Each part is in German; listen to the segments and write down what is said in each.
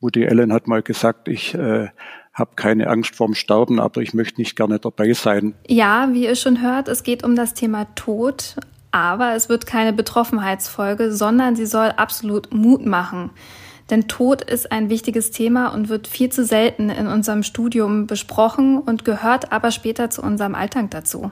Woody Allen hat mal gesagt, ich äh, habe keine Angst vorm Sterben, aber ich möchte nicht gerne dabei sein. Ja, wie ihr schon hört, es geht um das Thema Tod, aber es wird keine Betroffenheitsfolge, sondern sie soll absolut Mut machen. Denn Tod ist ein wichtiges Thema und wird viel zu selten in unserem Studium besprochen und gehört aber später zu unserem Alltag dazu.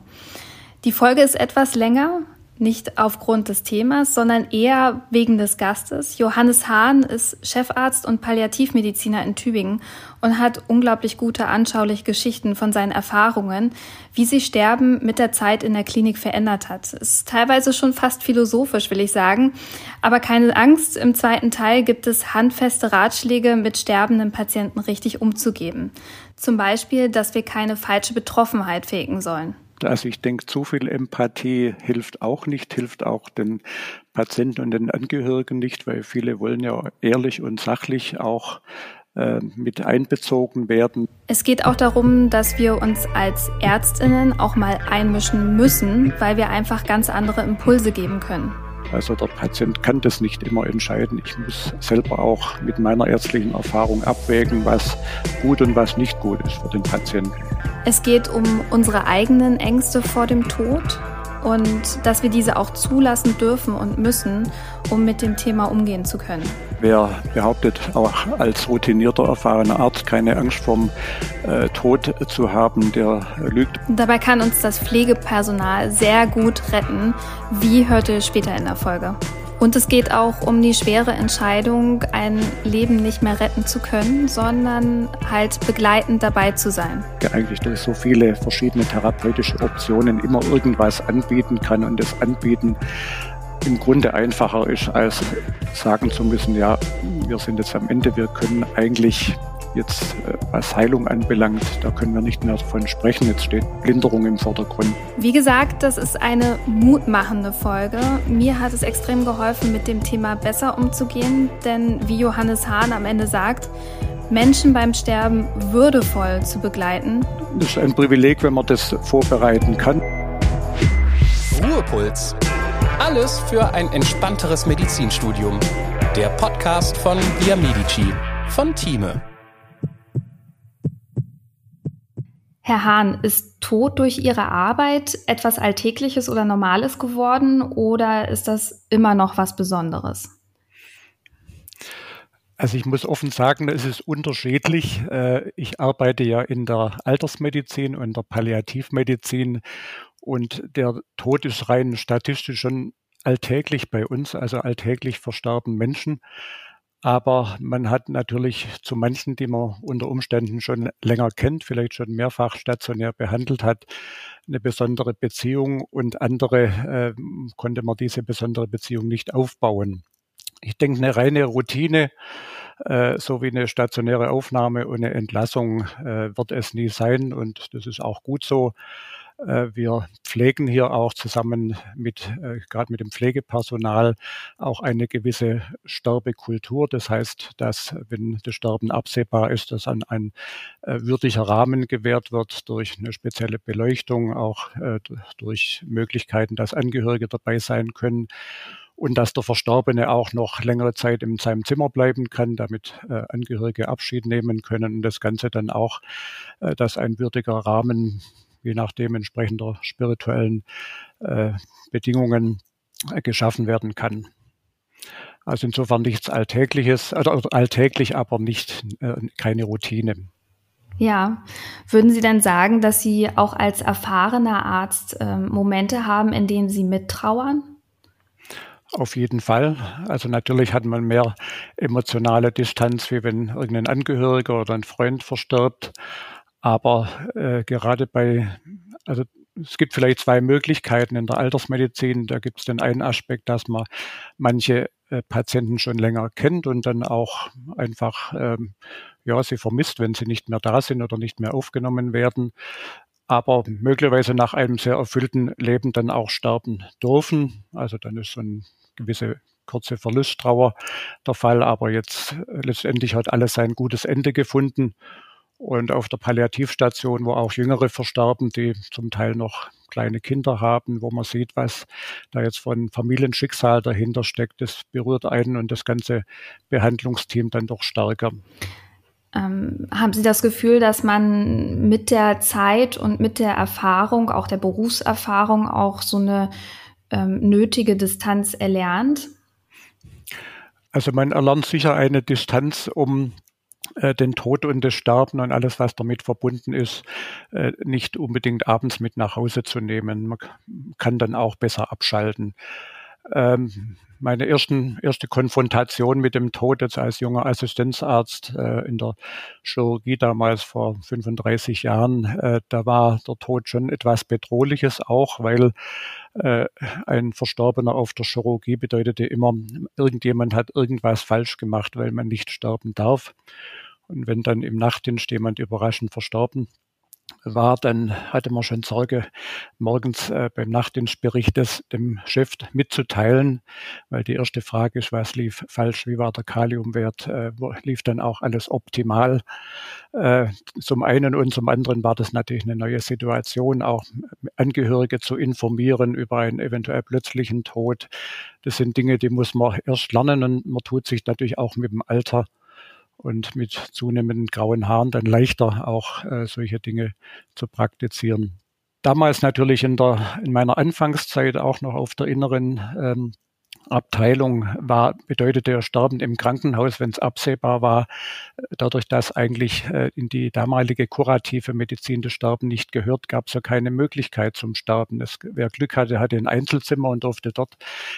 Die Folge ist etwas länger, nicht aufgrund des Themas, sondern eher wegen des Gastes. Johannes Hahn ist Chefarzt und Palliativmediziner in Tübingen und hat unglaublich gute anschauliche Geschichten von seinen Erfahrungen, wie sich Sterben mit der Zeit in der Klinik verändert hat. Ist teilweise schon fast philosophisch, will ich sagen. Aber keine Angst, im zweiten Teil gibt es handfeste Ratschläge, mit sterbenden Patienten richtig umzugehen. Zum Beispiel, dass wir keine falsche Betroffenheit fegen sollen. Also ich denke, zu viel Empathie hilft auch nicht, hilft auch den Patienten und den Angehörigen nicht, weil viele wollen ja ehrlich und sachlich auch äh, mit einbezogen werden. Es geht auch darum, dass wir uns als Ärztinnen auch mal einmischen müssen, weil wir einfach ganz andere Impulse geben können. Also der Patient kann das nicht immer entscheiden. Ich muss selber auch mit meiner ärztlichen Erfahrung abwägen, was gut und was nicht gut ist für den Patienten. Es geht um unsere eigenen Ängste vor dem Tod und dass wir diese auch zulassen dürfen und müssen, um mit dem Thema umgehen zu können. Wer behauptet, auch als routinierter, erfahrener Arzt keine Angst vorm äh, Tod zu haben, der lügt. Dabei kann uns das Pflegepersonal sehr gut retten, wie hört ihr später in der Folge. Und es geht auch um die schwere Entscheidung, ein Leben nicht mehr retten zu können, sondern halt begleitend dabei zu sein. Eigentlich durch so viele verschiedene therapeutische Optionen immer irgendwas anbieten kann und das Anbieten im Grunde einfacher ist, als sagen zu müssen, ja, wir sind jetzt am Ende, wir können eigentlich jetzt, äh, was Heilung anbelangt, da können wir nicht mehr davon sprechen. Jetzt steht Linderung im Vordergrund. Wie gesagt, das ist eine mutmachende Folge. Mir hat es extrem geholfen, mit dem Thema besser umzugehen, denn wie Johannes Hahn am Ende sagt, Menschen beim Sterben würdevoll zu begleiten. Das ist ein Privileg, wenn man das vorbereiten kann. Ruhepuls. Alles für ein entspannteres Medizinstudium. Der Podcast von Via Medici von Thieme. Herr Hahn, ist Tod durch Ihre Arbeit etwas Alltägliches oder Normales geworden oder ist das immer noch was Besonderes? Also ich muss offen sagen, es ist unterschiedlich. Äh, ich arbeite ja in der Altersmedizin und der Palliativmedizin und der Tod ist rein statistisch schon alltäglich bei uns, also alltäglich verstarben Menschen. Aber man hat natürlich zu manchen, die man unter Umständen schon länger kennt, vielleicht schon mehrfach stationär behandelt hat, eine besondere Beziehung und andere äh, konnte man diese besondere Beziehung nicht aufbauen. Ich denke, eine reine Routine, äh, so wie eine stationäre Aufnahme und eine Entlassung äh, wird es nie sein und das ist auch gut so. Äh, wir pflegen hier auch zusammen mit, äh, gerade mit dem Pflegepersonal, auch eine gewisse Sterbekultur. Das heißt, dass, wenn das Sterben absehbar ist, dass an ein äh, würdiger Rahmen gewährt wird durch eine spezielle Beleuchtung, auch durch Möglichkeiten, dass Angehörige dabei sein können und dass der Verstorbene auch noch längere Zeit in seinem Zimmer bleiben kann, damit äh, Angehörige Abschied nehmen können und das Ganze dann auch, äh, dass ein würdiger Rahmen je nachdem entsprechender spirituellen äh, Bedingungen äh, geschaffen werden kann. Also insofern nichts Alltägliches, also alltäglich, aber nicht äh, keine Routine. Ja, würden Sie denn sagen, dass Sie auch als erfahrener Arzt äh, Momente haben, in denen Sie mittrauern? Auf jeden Fall. Also natürlich hat man mehr emotionale Distanz, wie wenn irgendein Angehöriger oder ein Freund verstirbt. Aber äh, gerade bei, also es gibt vielleicht zwei Möglichkeiten in der Altersmedizin. Da gibt es den einen Aspekt, dass man manche äh, Patienten schon länger kennt und dann auch einfach ähm, ja sie vermisst, wenn sie nicht mehr da sind oder nicht mehr aufgenommen werden. Aber möglicherweise nach einem sehr erfüllten Leben dann auch sterben dürfen. Also dann ist so ein gewisse kurze Verlusttrauer der Fall. Aber jetzt äh, letztendlich hat alles sein gutes Ende gefunden. Und auf der Palliativstation, wo auch Jüngere verstarben, die zum Teil noch kleine Kinder haben, wo man sieht, was da jetzt von Familienschicksal dahinter steckt, das berührt einen und das ganze Behandlungsteam dann doch stärker. Ähm, haben Sie das Gefühl, dass man mit der Zeit und mit der Erfahrung, auch der Berufserfahrung, auch so eine ähm, nötige Distanz erlernt? Also man erlernt sicher eine Distanz, um äh, den Tod und das Sterben und alles, was damit verbunden ist, äh, nicht unbedingt abends mit nach Hause zu nehmen. Man kann dann auch besser abschalten. Ähm, meine ersten, erste Konfrontation mit dem Tod jetzt als junger Assistenzarzt äh, in der Chirurgie damals vor 35 Jahren, äh, da war der Tod schon etwas Bedrohliches auch, weil äh, ein Verstorbener auf der Chirurgie bedeutete immer, irgendjemand hat irgendwas falsch gemacht, weil man nicht sterben darf. Und wenn dann im Nachtdienst jemand überraschend verstorben war, dann hatte man schon Sorge, morgens äh, beim Nachtdienstbericht das dem Chef mitzuteilen, weil die erste Frage ist, was lief falsch, wie war der Kaliumwert, äh, lief dann auch alles optimal. Äh, zum einen und zum anderen war das natürlich eine neue Situation, auch Angehörige zu informieren über einen eventuell plötzlichen Tod. Das sind Dinge, die muss man erst lernen und man tut sich natürlich auch mit dem Alter und mit zunehmenden grauen Haaren dann leichter auch äh, solche Dinge zu praktizieren. Damals natürlich in der in meiner Anfangszeit auch noch auf der inneren ähm, Abteilung war, bedeutete er Sterben im Krankenhaus, wenn es absehbar war, dadurch, dass eigentlich äh, in die damalige kurative Medizin das Sterben nicht gehört, gab es ja keine Möglichkeit zum Sterben. Es, wer Glück hatte, hatte ein Einzelzimmer und durfte dort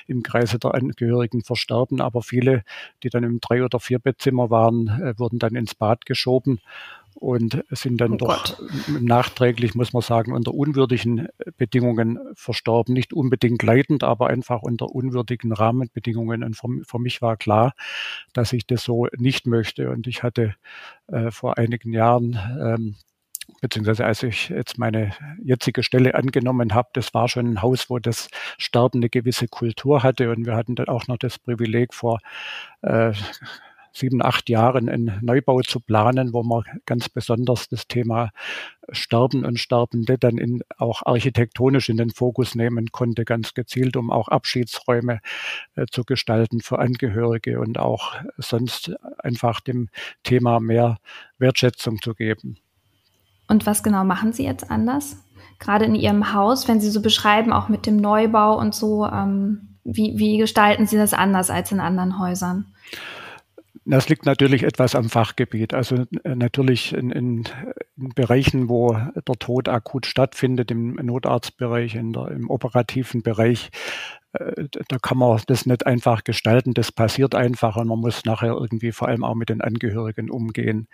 im Kreise der Angehörigen versterben, aber viele, die dann im Drei- oder Vierbettzimmer waren, äh, wurden dann ins Bad geschoben und sind dann oh doch nachträglich, muss man sagen, unter unwürdigen Bedingungen verstorben. Nicht unbedingt leidend, aber einfach unter unwürdigen Rahmenbedingungen. Und für, für mich war klar, dass ich das so nicht möchte. Und ich hatte äh, vor einigen Jahren ähm, beziehungsweise als ich jetzt meine jetzige Stelle angenommen habe, das war schon ein Haus, wo das Sterben eine gewisse Kultur hatte und wir hatten dann auch noch das Privileg vor äh, sieben, acht Jahren einen Neubau zu planen, wo man ganz besonders das Thema Sterben und Sterbende dann in, auch architektonisch in den Fokus nehmen konnte, ganz gezielt, um auch Abschiedsräume äh, zu gestalten für Angehörige und auch sonst einfach dem Thema mehr Wertschätzung zu geben. Und was genau machen Sie jetzt anders? Gerade in Ihrem Haus, wenn Sie so beschreiben, auch mit dem Neubau und so, ähm, wie, wie gestalten Sie das anders als in anderen Häusern? Das liegt natürlich etwas am Fachgebiet. Also äh, natürlich in, in, in, Bereichen, wo der Tod akut stattfindet, im Notarztbereich, in der, im operativen Bereich, da kann man das nicht einfach gestalten. Das passiert einfach und man muss nachher irgendwie vor allem auch mit den Angehörigen umgehen.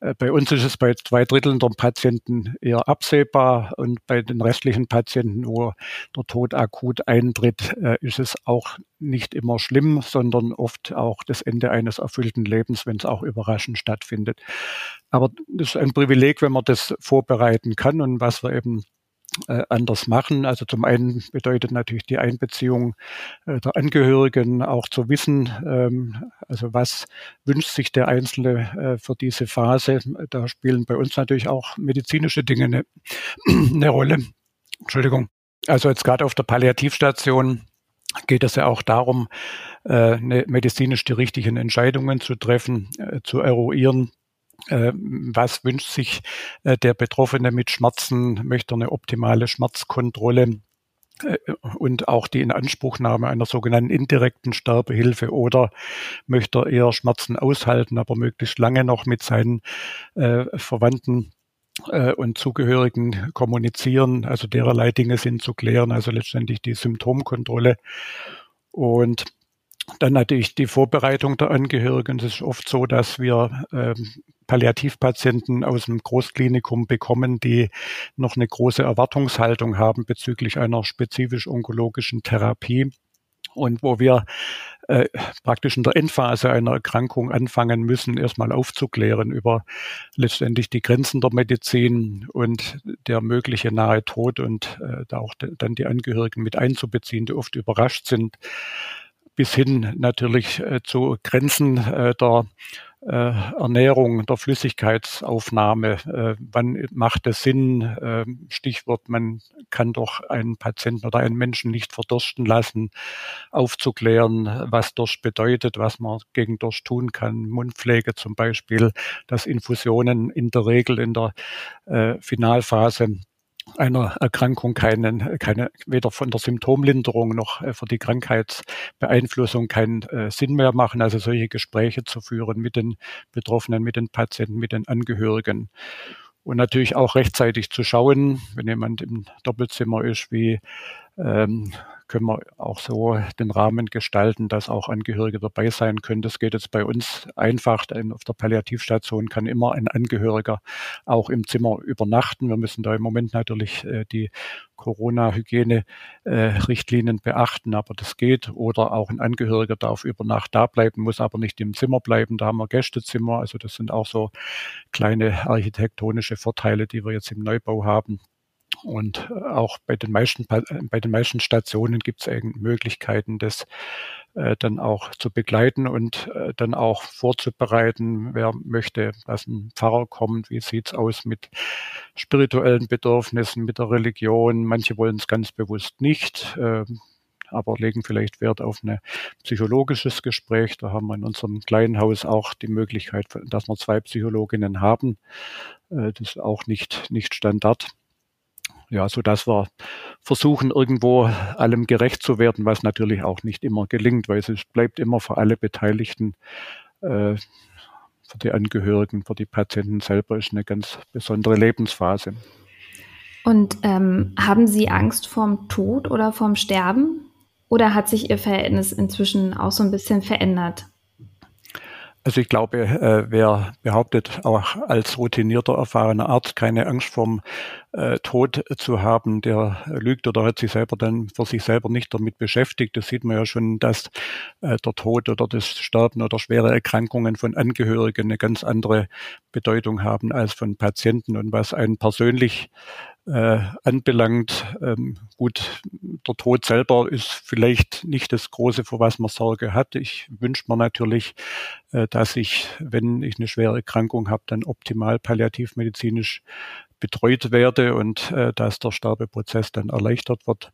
Äh, bei uns ist es bei zwei Dritteln der Patienten eher absehbar und bei den restlichen Patienten, wo der Tod akut eintritt, äh, ist es auch nicht immer schlimm, sondern oft auch das Ende eines erfüllten Lebens, wenn es auch überraschend stattfindet. Aber das ist ein Privileg, wenn man das vorbereiten kann und was wir eben äh, anders machen. Also zum einen bedeutet natürlich die Einbeziehung äh, der Angehörigen auch zu wissen, ähm, also was wünscht sich der Einzelne äh, für diese Phase. Da spielen bei uns natürlich auch medizinische Dinge eine, eine Rolle. Entschuldigung. Also jetzt gerade auf der Palliativstation geht es ja auch darum, ne, medizinisch die richtigen Entscheidungen zu treffen, zu eruieren, was wünscht sich äh, der Betroffene mit Schmerzen? Möchte eine optimale Schmerzkontrolle? Äh, und auch die Inanspruchnahme einer sogenannten indirekten Sterbehilfe oder möchte er eher Schmerzen aushalten, aber möglichst lange noch mit seinen äh, Verwandten und Zugehörigen kommunizieren. Also dererlei Dinge sind zu klären, also letztendlich die Symptomkontrolle. Und dann natürlich die Vorbereitung der Angehörigen. Es ist oft so, dass wir ähm, Palliativpatienten aus dem Großklinikum bekommen, die noch eine große Erwartungshaltung haben bezüglich einer spezifisch onkologischen Therapie und wo wir äh, praktisch in der Endphase einer Erkrankung anfangen müssen, erstmal aufzuklären über letztendlich die Grenzen der Medizin und der mögliche nahe Tod und äh, da auch dann die Angehörigen mit einzubeziehen, die oft überrascht sind bis hin natürlich äh, zu Grenzen äh, der äh, Ernährung, der Flüssigkeitsaufnahme. Äh, wann macht es Sinn? Äh, Stichwort, man kann doch einen Patienten oder einen Menschen nicht verdursten lassen, aufzuklären, was Durst bedeutet, was man gegen Durst tun kann. Mundpflege zum Beispiel, dass Infusionen in der Regel in der äh, Finalphase einer Erkrankung keinen, keine, weder von der Symptomlinderung noch äh, für die Krankheitsbeeinflussung keinen äh, Sinn mehr machen. Also solche Gespräche zu führen mit den Betroffenen, mit den Patienten, mit den Angehörigen. Und natürlich auch rechtzeitig zu schauen, wenn jemand im Doppelzimmer ist, wie ähm, können wir auch so den Rahmen gestalten, dass auch Angehörige dabei sein können. Das geht jetzt bei uns einfach. Auf der Palliativstation kann immer ein Angehöriger auch im Zimmer übernachten. Wir müssen da im Moment natürlich äh, die Corona-Hygiene-Richtlinien beachten, aber das geht. Oder auch ein Angehöriger darf über Nacht da bleiben, muss aber nicht im Zimmer bleiben. Da haben wir Gästezimmer. Also das sind auch so kleine architektonische Vorteile, die wir jetzt im Neubau haben. Und äh, auch bei den meisten, bei den meisten Stationen gibt es Möglichkeiten, das äh, dann auch zu begleiten und äh, dann auch vorzubereiten. Wer möchte, dass ein Pfarrer kommt, wie sieht's aus mit spirituellen Bedürfnissen, mit der Religion? Manche wollen es ganz bewusst nicht. Äh, aber legen vielleicht Wert auf ein psychologisches Gespräch. Da haben wir in unserem kleinen Haus auch die Möglichkeit, dass wir zwei Psychologinnen haben. Das ist auch nicht, nicht Standard ja, so dass wir versuchen, irgendwo allem gerecht zu werden, was natürlich auch nicht immer gelingt, weil es bleibt immer für alle Beteiligten, äh, für die Angehörigen, für die Patienten selber ist eine ganz besondere Lebensphase. Und ähm, haben Sie Angst vorm Tod oder vorm Sterben? Oder hat sich Ihr Verhältnis inzwischen auch so ein bisschen verändert? Also ich glaube, äh, wer behauptet, auch als routinierter, erfahrener Arzt keine Angst vorm äh, Tod zu haben, der lügt oder hat sich selber dann für sich selber nicht damit beschäftigt. Das sieht man ja schon, dass äh, der Tod oder das Sterben oder schwere Erkrankungen von Angehörigen eine ganz andere Bedeutung haben als von Patienten und was einen persönlich äh, anbelangt. Ähm, gut, der Tod selber ist vielleicht nicht das Große, vor was man Sorge hat. Ich wünsche mir natürlich, äh, dass ich, wenn ich eine schwere Erkrankung habe, dann optimal palliativmedizinisch betreut werde und äh, dass der Sterbeprozess dann erleichtert wird.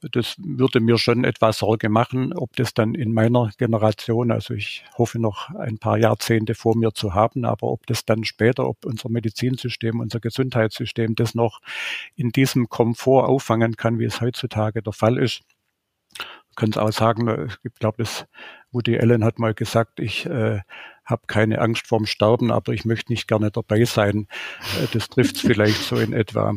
Das würde mir schon etwas Sorge machen, ob das dann in meiner Generation, also ich hoffe noch ein paar Jahrzehnte vor mir zu haben, aber ob das dann später, ob unser Medizinsystem, unser Gesundheitssystem das noch in diesem Komfort auffangen kann, wie es heutzutage der Fall ist. Kann es auch sagen, ich glaube, das Woody Allen hat mal gesagt, ich äh, habe keine Angst vorm Sterben, aber ich möchte nicht gerne dabei sein. Äh, das trifft es vielleicht so in etwa.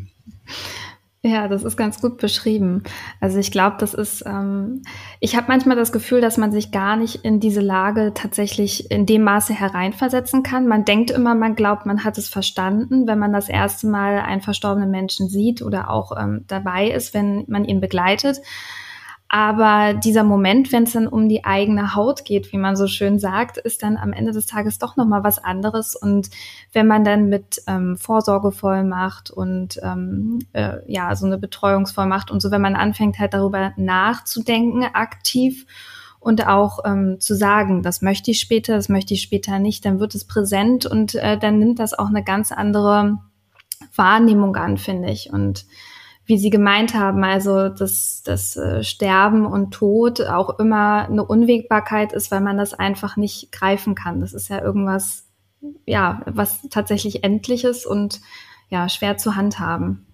Ja, das ist ganz gut beschrieben. Also ich glaube, das ist, ähm, ich habe manchmal das Gefühl, dass man sich gar nicht in diese Lage tatsächlich in dem Maße hereinversetzen kann. Man denkt immer, man glaubt, man hat es verstanden, wenn man das erste Mal einen verstorbenen Menschen sieht oder auch ähm, dabei ist, wenn man ihn begleitet. Aber dieser Moment, wenn es dann um die eigene Haut geht, wie man so schön sagt, ist dann am Ende des Tages doch nochmal was anderes. Und wenn man dann mit ähm, Vorsorgevollmacht und ähm, äh, ja, so eine Betreuungsvollmacht und so, wenn man anfängt halt darüber nachzudenken, aktiv und auch ähm, zu sagen, das möchte ich später, das möchte ich später nicht, dann wird es präsent und äh, dann nimmt das auch eine ganz andere Wahrnehmung an, finde ich. Und wie Sie gemeint haben, also dass das äh, Sterben und Tod auch immer eine Unwägbarkeit ist, weil man das einfach nicht greifen kann. Das ist ja irgendwas, ja, was tatsächlich endliches und ja, schwer zu handhaben.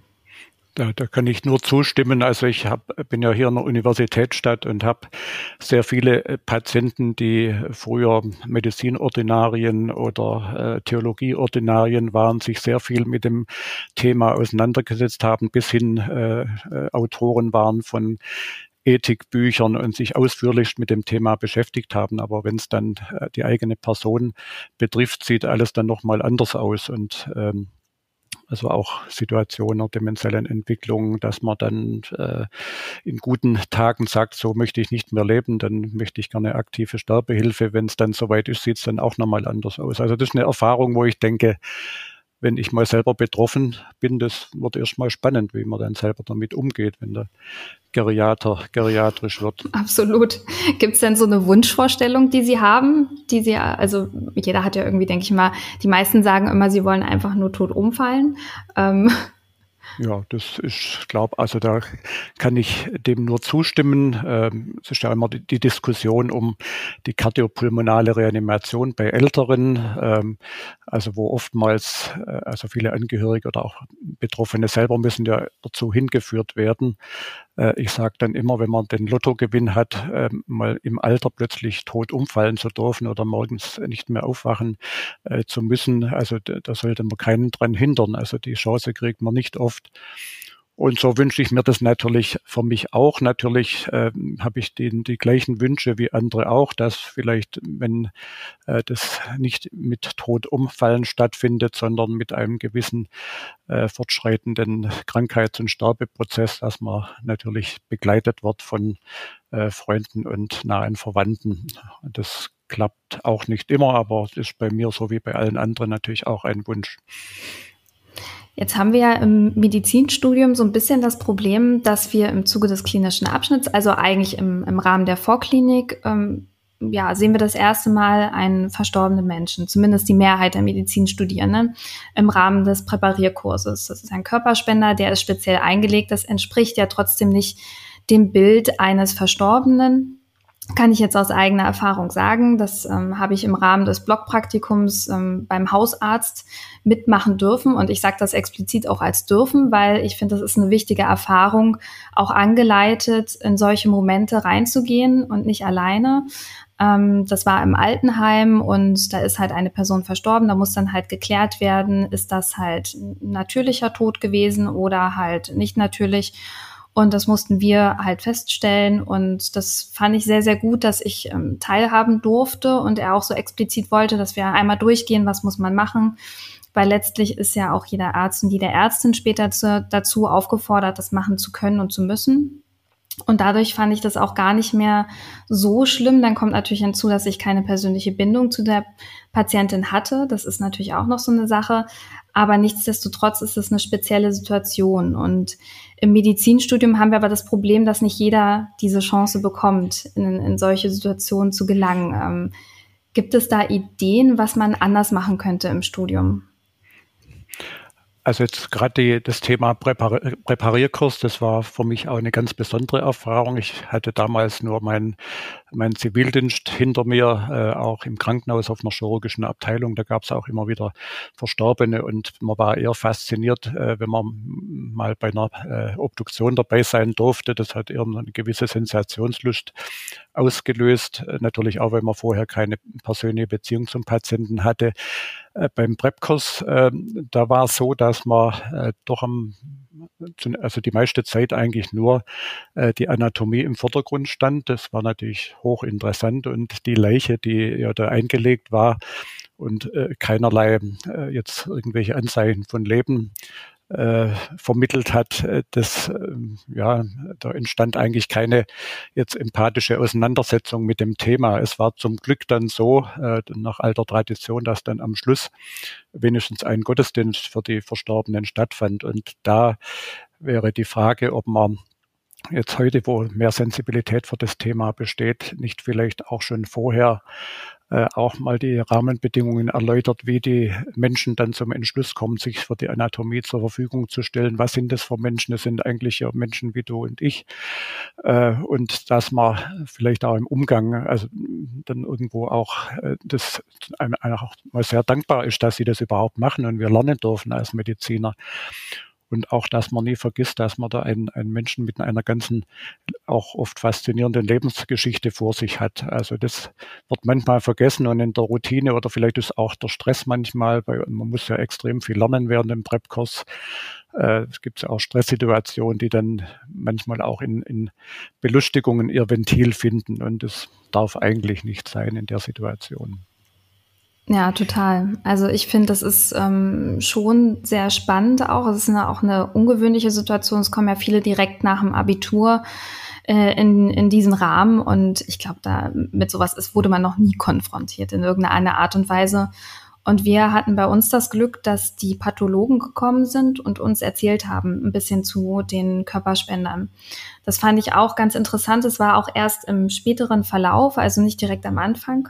Da, da kann ich nur zustimmen. Also ich hab, bin ja hier in der Universitätsstadt und habe sehr viele äh, Patienten, die früher Medizinordinarien oder äh, Theologieordinarien waren, sich sehr viel mit dem Thema auseinandergesetzt haben, bis hin äh, äh, Autoren waren von Ethikbüchern und sich ausführlich mit dem Thema beschäftigt haben. Aber wenn es dann äh, die eigene Person betrifft, sieht alles dann nochmal anders aus. Und ähm, also auch Situationen der dementiellen Entwicklung, dass man dann äh, in guten Tagen sagt, so möchte ich nicht mehr leben, dann möchte ich gerne aktive Sterbehilfe. Wenn es dann soweit ist, sieht es dann auch nochmal anders aus. Also das ist eine Erfahrung, wo ich denke, wenn ich mal selber betroffen bin, das wird erstmal spannend, wie man dann selber damit umgeht, wenn der Geriater geriatrisch wird. Absolut. Gibt es denn so eine Wunschvorstellung, die Sie haben, die Sie, also jeder hat ja irgendwie, denke ich mal, die meisten sagen immer, sie wollen einfach nur tot umfallen. Ähm, ja, das ist, glaube also da kann ich dem nur zustimmen. Ähm, es ist ja immer die, Diskussion um die kardiopulmonale Reanimation bei Älteren, ähm, also wo oftmals, äh, also viele Angehörige oder auch Betroffene selber müssen ja dazu hingeführt werden, äh, ich sage dann immer, wenn man den Lottogewinn hat, äh, mal im Alter plötzlich tot umfallen zu dürfen oder morgens nicht mehr aufwachen äh, zu müssen, also da sollte man keinen dran hindern. Also die Chance kriegt man nicht oft. Und so wünsche ich mir das natürlich für mich auch. Natürlich äh, habe ich den, die gleichen Wünsche wie andere auch, dass vielleicht, wenn äh, das nicht mit Todumfallen stattfindet, sondern mit einem gewissen äh, fortschreitenden Krankheits- und Sterbeprozess, dass man natürlich begleitet wird von äh, Freunden und nahen Verwandten. Das klappt auch nicht immer, aber es ist bei mir so wie bei allen anderen natürlich auch ein Wunsch. Jetzt haben wir ja im Medizinstudium so ein bisschen das Problem, dass wir im Zuge des klinischen Abschnitts, also eigentlich im, im Rahmen der Vorklinik, ähm, ja, sehen wir das erste Mal einen verstorbenen Menschen, zumindest die Mehrheit der Medizinstudierenden, im Rahmen des Präparierkurses. Das ist ein Körperspender, der ist speziell eingelegt. Das entspricht ja trotzdem nicht dem Bild eines Verstorbenen, kann ich jetzt aus eigener Erfahrung sagen. Das ähm, habe ich im Rahmen des Blockpraktikums ähm, beim Hausarzt mitmachen dürfen. Und ich sage das explizit auch als dürfen, weil ich finde, das ist eine wichtige Erfahrung, auch angeleitet, in solche Momente reinzugehen und nicht alleine. Ähm, das war im Altenheim und da ist halt eine Person verstorben. Da muss dann halt geklärt werden, ist das halt natürlicher Tod gewesen oder halt nicht natürlich. Und das mussten wir halt feststellen. Und das fand ich sehr, sehr gut, dass ich ähm, teilhaben durfte und er auch so explizit wollte, dass wir einmal durchgehen, was muss man machen. Weil letztlich ist ja auch jeder Arzt und jede Ärztin später zu, dazu aufgefordert, das machen zu können und zu müssen. Und dadurch fand ich das auch gar nicht mehr so schlimm. Dann kommt natürlich hinzu, dass ich keine persönliche Bindung zu der Patientin hatte. Das ist natürlich auch noch so eine Sache. Aber nichtsdestotrotz ist es eine spezielle Situation. Und im Medizinstudium haben wir aber das Problem, dass nicht jeder diese Chance bekommt, in, in solche Situationen zu gelangen. Ähm, gibt es da Ideen, was man anders machen könnte im Studium? Also jetzt gerade das Thema Präpar Präparierkurs, das war für mich auch eine ganz besondere Erfahrung. Ich hatte damals nur meinen mein Zivildienst hinter mir, äh, auch im Krankenhaus auf einer chirurgischen Abteilung. Da gab es auch immer wieder Verstorbene und man war eher fasziniert, äh, wenn man mal bei einer äh, Obduktion dabei sein durfte. Das hat eher eine gewisse Sensationslust ausgelöst. Äh, natürlich auch, weil man vorher keine persönliche Beziehung zum Patienten hatte. Äh, beim Prep-Kurs, äh, da war es so, dass man äh, doch am, also die meiste Zeit eigentlich nur äh, die Anatomie im Vordergrund stand. Das war natürlich hochinteressant und die Leiche, die ja da eingelegt war und äh, keinerlei äh, jetzt irgendwelche Anzeichen von Leben äh, vermittelt hat, äh, das, äh, ja, da entstand eigentlich keine jetzt empathische Auseinandersetzung mit dem Thema. Es war zum Glück dann so, äh, nach alter Tradition, dass dann am Schluss wenigstens ein Gottesdienst für die Verstorbenen stattfand. Und da wäre die Frage, ob man jetzt heute, wo mehr Sensibilität für das Thema besteht, nicht vielleicht auch schon vorher äh, auch mal die Rahmenbedingungen erläutert, wie die Menschen dann zum Entschluss kommen, sich für die Anatomie zur Verfügung zu stellen. Was sind das für Menschen? Das sind eigentlich ja Menschen wie du und ich. Äh, und dass man vielleicht auch im Umgang, also dann irgendwo auch äh, das einem auch mal sehr dankbar ist, dass sie das überhaupt machen und wir lernen dürfen als Mediziner. Und auch, dass man nie vergisst, dass man da einen, einen Menschen mit einer ganzen, auch oft faszinierenden Lebensgeschichte vor sich hat. Also das wird manchmal vergessen und in der Routine oder vielleicht ist auch der Stress manchmal, weil man muss ja extrem viel lernen während dem Prep-Kurs. Äh, es gibt ja auch Stresssituationen, die dann manchmal auch in, in Belustigungen ihr Ventil finden. Und das darf eigentlich nicht sein in der Situation. Ja, total. Also ich finde, das ist ähm, schon sehr spannend auch. Es ist eine, auch eine ungewöhnliche Situation. Es kommen ja viele direkt nach dem Abitur äh, in, in diesen Rahmen und ich glaube, da mit sowas ist, wurde man noch nie konfrontiert in irgendeiner Art und Weise. Und wir hatten bei uns das Glück, dass die Pathologen gekommen sind und uns erzählt haben, ein bisschen zu den Körperspendern. Das fand ich auch ganz interessant. Es war auch erst im späteren Verlauf, also nicht direkt am Anfang.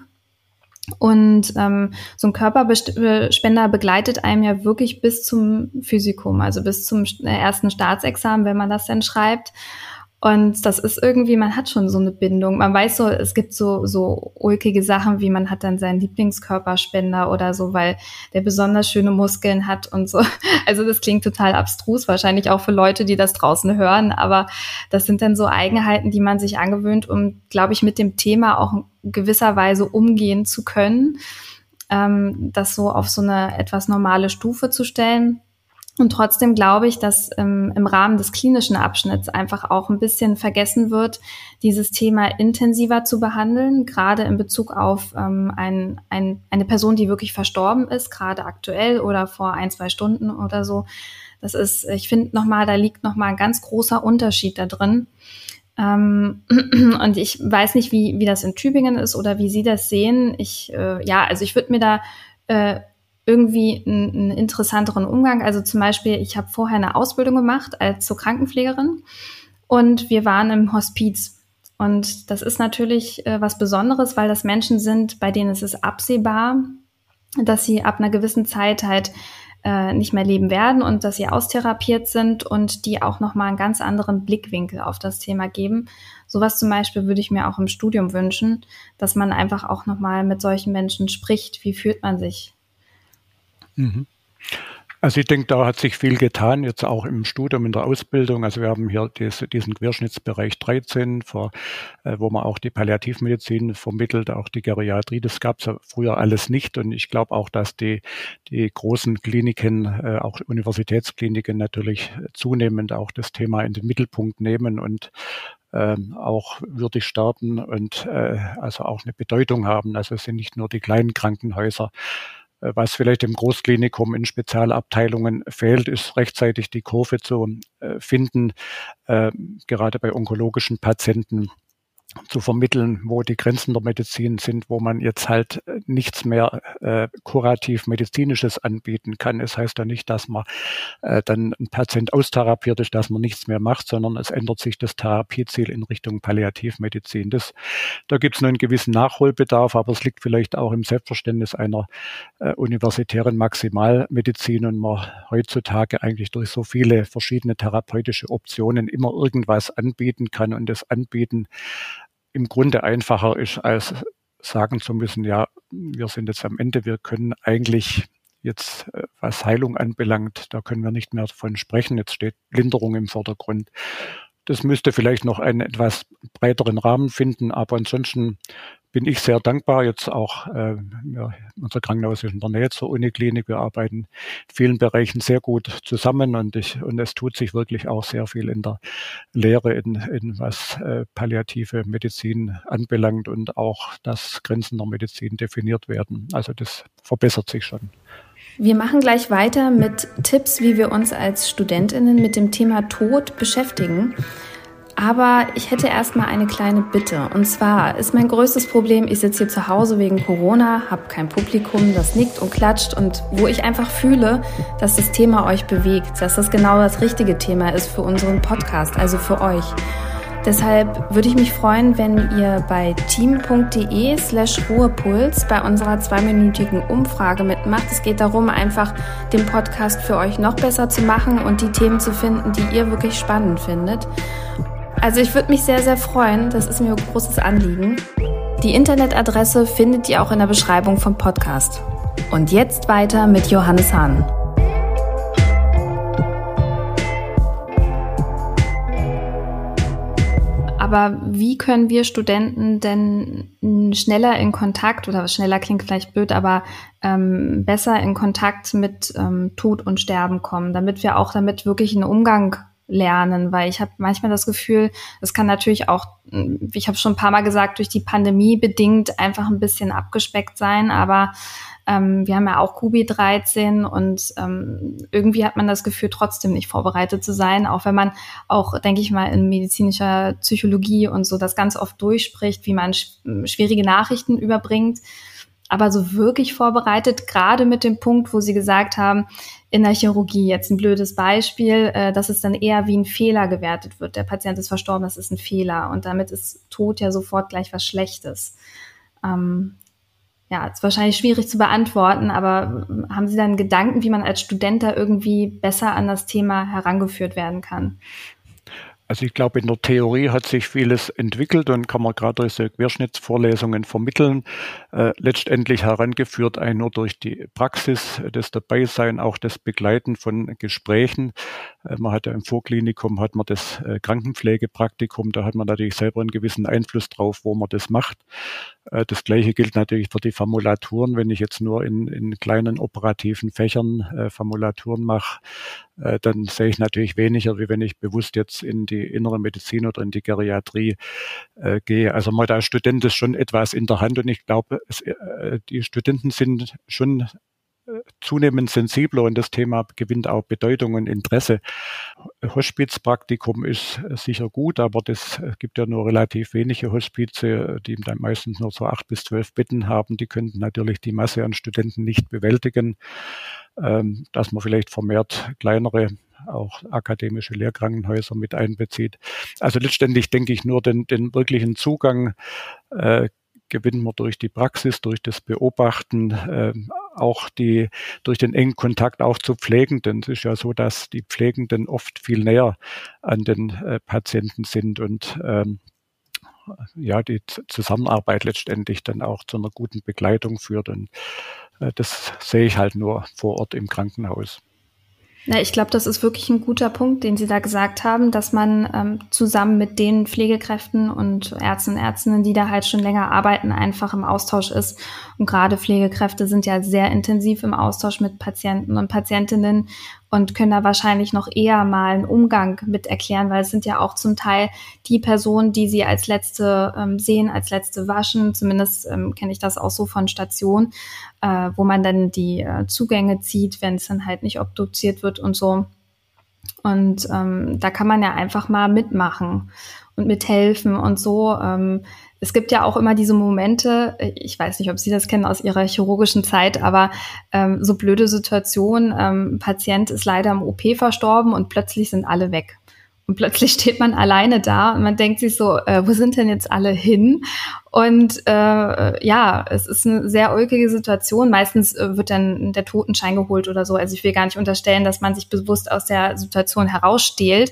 Und ähm, so ein Körperspender begleitet einem ja wirklich bis zum Physikum, also bis zum ersten Staatsexamen, wenn man das denn schreibt. Und das ist irgendwie, man hat schon so eine Bindung. Man weiß so, es gibt so, so ulkige Sachen, wie man hat dann seinen Lieblingskörperspender oder so, weil der besonders schöne Muskeln hat und so. Also das klingt total abstrus, wahrscheinlich auch für Leute, die das draußen hören. Aber das sind dann so Eigenheiten, die man sich angewöhnt, um, glaube ich, mit dem Thema auch in gewisser Weise umgehen zu können. Ähm, das so auf so eine etwas normale Stufe zu stellen. Und trotzdem glaube ich, dass ähm, im Rahmen des klinischen Abschnitts einfach auch ein bisschen vergessen wird, dieses Thema intensiver zu behandeln, gerade in Bezug auf ähm, ein, ein, eine Person, die wirklich verstorben ist, gerade aktuell oder vor ein, zwei Stunden oder so. Das ist, ich finde nochmal, da liegt nochmal ein ganz großer Unterschied da drin. Ähm, und ich weiß nicht, wie, wie das in Tübingen ist oder wie Sie das sehen. Ich, äh, ja, also ich würde mir da äh, irgendwie einen, einen interessanteren Umgang. Also zum Beispiel, ich habe vorher eine Ausbildung gemacht als zur Krankenpflegerin und wir waren im Hospiz. Und das ist natürlich äh, was Besonderes, weil das Menschen sind, bei denen es ist absehbar, dass sie ab einer gewissen Zeit halt äh, nicht mehr leben werden und dass sie austherapiert sind und die auch nochmal einen ganz anderen Blickwinkel auf das Thema geben. Sowas zum Beispiel würde ich mir auch im Studium wünschen, dass man einfach auch nochmal mit solchen Menschen spricht. Wie fühlt man sich? Mhm. Also ich denke, da hat sich viel getan, jetzt auch im Studium, in der Ausbildung. Also wir haben hier diese, diesen Querschnittsbereich 13, vor, äh, wo man auch die Palliativmedizin vermittelt, auch die Geriatrie. Das gab es ja früher alles nicht. Und ich glaube auch, dass die, die großen Kliniken, äh, auch Universitätskliniken natürlich zunehmend auch das Thema in den Mittelpunkt nehmen und ähm, auch würdig starten und äh, also auch eine Bedeutung haben. Also es sind nicht nur die kleinen Krankenhäuser, was vielleicht im Großklinikum in Spezialabteilungen fehlt, ist rechtzeitig die Kurve zu äh, finden, äh, gerade bei onkologischen Patienten zu vermitteln, wo die Grenzen der Medizin sind, wo man jetzt halt äh, nichts mehr äh, kurativ medizinisches anbieten kann. Es heißt ja nicht, dass man äh, dann ein Patient austherapiert ist, dass man nichts mehr macht, sondern es ändert sich das Therapieziel in Richtung Palliativmedizin. Das, da gibt es nur einen gewissen Nachholbedarf, aber es liegt vielleicht auch im Selbstverständnis einer äh, universitären Maximalmedizin und man heutzutage eigentlich durch so viele verschiedene therapeutische Optionen immer irgendwas anbieten kann und das Anbieten im Grunde einfacher ist, als sagen zu müssen, ja, wir sind jetzt am Ende, wir können eigentlich jetzt, äh, was Heilung anbelangt, da können wir nicht mehr davon sprechen. Jetzt steht Linderung im Vordergrund. Das müsste vielleicht noch einen etwas breiteren Rahmen finden, aber ansonsten bin ich sehr dankbar. Jetzt auch, äh, unser Krankenhaus ist in der Nähe zur Uniklinik. Wir arbeiten in vielen Bereichen sehr gut zusammen und, ich, und es tut sich wirklich auch sehr viel in der Lehre, in, in was äh, palliative Medizin anbelangt und auch, dass Grenzen der Medizin definiert werden. Also das verbessert sich schon. Wir machen gleich weiter mit Tipps, wie wir uns als Studentinnen mit dem Thema Tod beschäftigen. Aber ich hätte erstmal eine kleine Bitte. Und zwar ist mein größtes Problem, ich sitze hier zu Hause wegen Corona, habe kein Publikum, das nickt und klatscht und wo ich einfach fühle, dass das Thema euch bewegt, dass das genau das richtige Thema ist für unseren Podcast, also für euch. Deshalb würde ich mich freuen, wenn ihr bei team.de slash Ruhepuls bei unserer zweiminütigen Umfrage mitmacht. Es geht darum, einfach den Podcast für euch noch besser zu machen und die Themen zu finden, die ihr wirklich spannend findet. Also ich würde mich sehr, sehr freuen. Das ist mir ein großes Anliegen. Die Internetadresse findet ihr auch in der Beschreibung vom Podcast. Und jetzt weiter mit Johannes Hahn. Aber wie können wir Studenten denn schneller in Kontakt, oder schneller klingt vielleicht blöd, aber ähm, besser in Kontakt mit ähm, Tod und Sterben kommen, damit wir auch damit wirklich einen Umgang lernen, weil ich habe manchmal das Gefühl, es kann natürlich auch, ich habe schon ein paar Mal gesagt, durch die Pandemie bedingt einfach ein bisschen abgespeckt sein, aber ähm, wir haben ja auch Kubi 13 und ähm, irgendwie hat man das Gefühl, trotzdem nicht vorbereitet zu sein, auch wenn man auch, denke ich mal, in medizinischer Psychologie und so das ganz oft durchspricht, wie man sch schwierige Nachrichten überbringt. Aber so wirklich vorbereitet, gerade mit dem Punkt, wo Sie gesagt haben, in der Chirurgie, jetzt ein blödes Beispiel, äh, dass es dann eher wie ein Fehler gewertet wird. Der Patient ist verstorben, das ist ein Fehler. Und damit ist Tod ja sofort gleich was Schlechtes. Ähm, ja, ist wahrscheinlich schwierig zu beantworten, aber haben Sie dann Gedanken, wie man als Student da irgendwie besser an das Thema herangeführt werden kann? Also ich glaube, in der Theorie hat sich vieles entwickelt und kann man gerade durch so Querschnittsvorlesungen vermitteln. Äh, letztendlich herangeführt ein nur durch die Praxis, das Dabeisein, auch das Begleiten von Gesprächen. Äh, man hat ja im Vorklinikum hat man das äh, Krankenpflegepraktikum, da hat man natürlich selber einen gewissen Einfluss drauf, wo man das macht. Äh, das Gleiche gilt natürlich für die Formulaturen. Wenn ich jetzt nur in, in kleinen operativen Fächern Formulaturen mache, dann sehe ich natürlich weniger, wie wenn ich bewusst jetzt in die innere Medizin oder in die Geriatrie gehe. Also hat als Student ist schon etwas in der Hand und ich glaube, es, die Studenten sind schon zunehmend sensibler und das Thema gewinnt auch Bedeutung und Interesse. Hospizpraktikum ist sicher gut, aber das gibt ja nur relativ wenige Hospize, die dann meistens nur so acht bis zwölf Betten haben. Die könnten natürlich die Masse an Studenten nicht bewältigen. Ähm, dass man vielleicht vermehrt kleinere auch akademische Lehrkrankenhäuser mit einbezieht. Also letztendlich denke ich nur den, den wirklichen Zugang äh, gewinnen wir durch die Praxis, durch das Beobachten, äh, auch die, durch den engen Kontakt auch zu Pflegenden. Es ist ja so, dass die Pflegenden oft viel näher an den äh, Patienten sind und ähm, ja, die Zusammenarbeit letztendlich dann auch zu einer guten Begleitung führt. Und äh, das sehe ich halt nur vor Ort im Krankenhaus. Ja, ich glaube, das ist wirklich ein guter Punkt, den Sie da gesagt haben, dass man ähm, zusammen mit den Pflegekräften und Ärzten und Ärztinnen, die da halt schon länger arbeiten, einfach im Austausch ist. Und gerade Pflegekräfte sind ja sehr intensiv im Austausch mit Patienten und Patientinnen und können da wahrscheinlich noch eher mal einen Umgang mit erklären, weil es sind ja auch zum Teil die Personen, die sie als letzte ähm, sehen, als letzte waschen. Zumindest ähm, kenne ich das auch so von Stationen, äh, wo man dann die äh, Zugänge zieht, wenn es dann halt nicht obduziert wird und so. Und ähm, da kann man ja einfach mal mitmachen und mithelfen und so. Ähm, es gibt ja auch immer diese Momente, ich weiß nicht, ob Sie das kennen aus Ihrer chirurgischen Zeit, aber ähm, so blöde Situationen, ähm, Patient ist leider im OP verstorben und plötzlich sind alle weg. Und plötzlich steht man alleine da und man denkt sich so, äh, wo sind denn jetzt alle hin? Und äh, ja, es ist eine sehr ulkige Situation. Meistens äh, wird dann der Totenschein geholt oder so. Also ich will gar nicht unterstellen, dass man sich bewusst aus der Situation herausstehlt.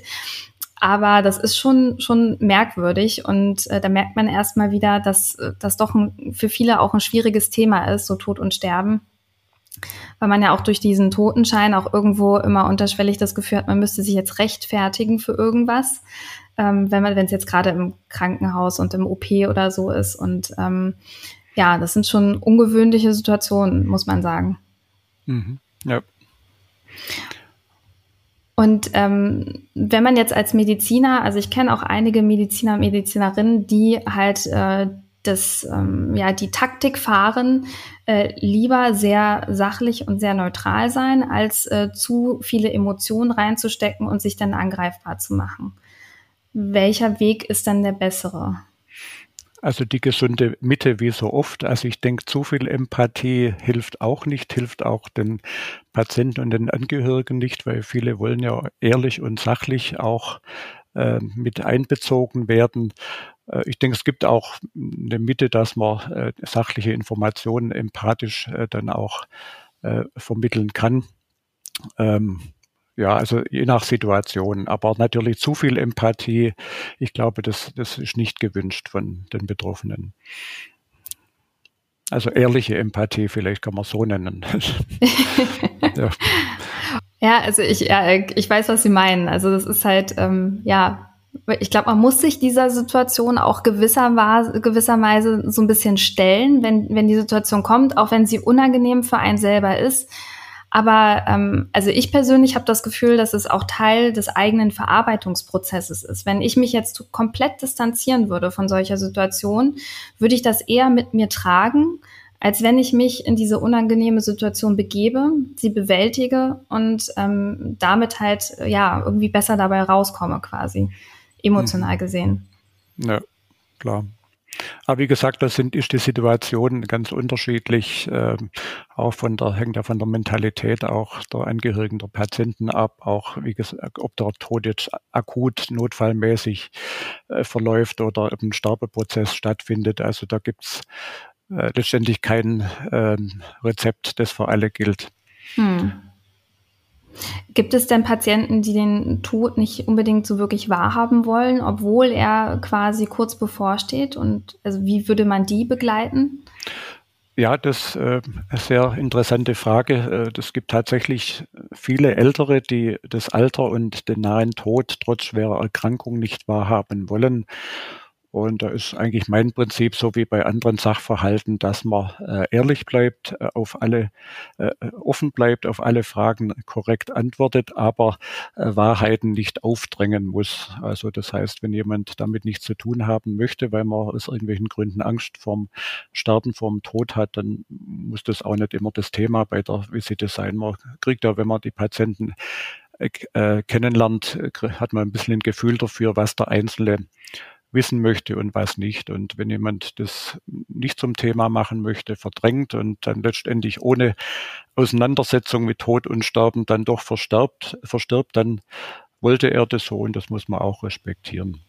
Aber das ist schon, schon merkwürdig und äh, da merkt man erstmal wieder, dass äh, das doch ein, für viele auch ein schwieriges Thema ist, so Tod und Sterben. Weil man ja auch durch diesen Totenschein auch irgendwo immer unterschwellig das Gefühl hat, man müsste sich jetzt rechtfertigen für irgendwas, ähm, wenn man, wenn es jetzt gerade im Krankenhaus und im OP oder so ist. Und ähm, ja, das sind schon ungewöhnliche Situationen, muss man sagen. Mhm. Ja. Und ähm, wenn man jetzt als Mediziner, also ich kenne auch einige Mediziner Medizinerinnen, die halt äh, das, ähm, ja, die Taktik fahren, äh, lieber sehr sachlich und sehr neutral sein, als äh, zu viele Emotionen reinzustecken und sich dann angreifbar zu machen. Welcher Weg ist dann der bessere? Also die gesunde Mitte wie so oft. Also ich denke, zu viel Empathie hilft auch nicht, hilft auch den Patienten und den Angehörigen nicht, weil viele wollen ja ehrlich und sachlich auch äh, mit einbezogen werden. Äh, ich denke, es gibt auch eine Mitte, dass man äh, sachliche Informationen empathisch äh, dann auch äh, vermitteln kann. Ähm, ja, also je nach Situation. Aber natürlich zu viel Empathie, ich glaube, das, das ist nicht gewünscht von den Betroffenen. Also ehrliche Empathie, vielleicht kann man so nennen. ja. ja. also ich, ja, ich weiß, was Sie meinen. Also das ist halt, ähm, ja, ich glaube, man muss sich dieser Situation auch gewisserweise, gewisserweise so ein bisschen stellen, wenn, wenn die Situation kommt, auch wenn sie unangenehm für einen selber ist. Aber ähm, also ich persönlich habe das Gefühl, dass es auch Teil des eigenen Verarbeitungsprozesses ist. Wenn ich mich jetzt komplett distanzieren würde von solcher Situation, würde ich das eher mit mir tragen, als wenn ich mich in diese unangenehme Situation begebe, sie bewältige und ähm, damit halt ja irgendwie besser dabei rauskomme, quasi emotional mhm. gesehen. Ja, klar. Aber wie gesagt, das sind, ist die Situation ganz unterschiedlich, äh, auch von der, hängt ja von der Mentalität auch der Angehörigen der Patienten ab, auch wie gesagt, ob der Tod jetzt akut notfallmäßig äh, verläuft oder ob ein Sterbeprozess stattfindet. Also da gibt's äh, letztendlich kein ähm, Rezept, das für alle gilt. Hm. Gibt es denn Patienten, die den Tod nicht unbedingt so wirklich wahrhaben wollen, obwohl er quasi kurz bevorsteht? Und also wie würde man die begleiten? Ja, das ist äh, eine sehr interessante Frage. Äh, das gibt tatsächlich viele Ältere, die das Alter und den nahen Tod trotz schwerer Erkrankung nicht wahrhaben wollen. Und da ist eigentlich mein Prinzip so wie bei anderen Sachverhalten, dass man äh, ehrlich bleibt, äh, auf alle äh, offen bleibt, auf alle Fragen korrekt antwortet, aber äh, Wahrheiten nicht aufdrängen muss. Also das heißt, wenn jemand damit nichts zu tun haben möchte, weil man aus irgendwelchen Gründen Angst vorm Sterben, vorm Tod hat, dann muss das auch nicht immer das Thema bei der Visite sein. Man kriegt ja, wenn man die Patienten äh, kennenlernt, hat man ein bisschen ein Gefühl dafür, was der Einzelne wissen möchte und was nicht. Und wenn jemand das nicht zum Thema machen möchte, verdrängt und dann letztendlich ohne Auseinandersetzung mit Tod und Sterben dann doch verstirbt, verstirbt, dann wollte er das so und das muss man auch respektieren.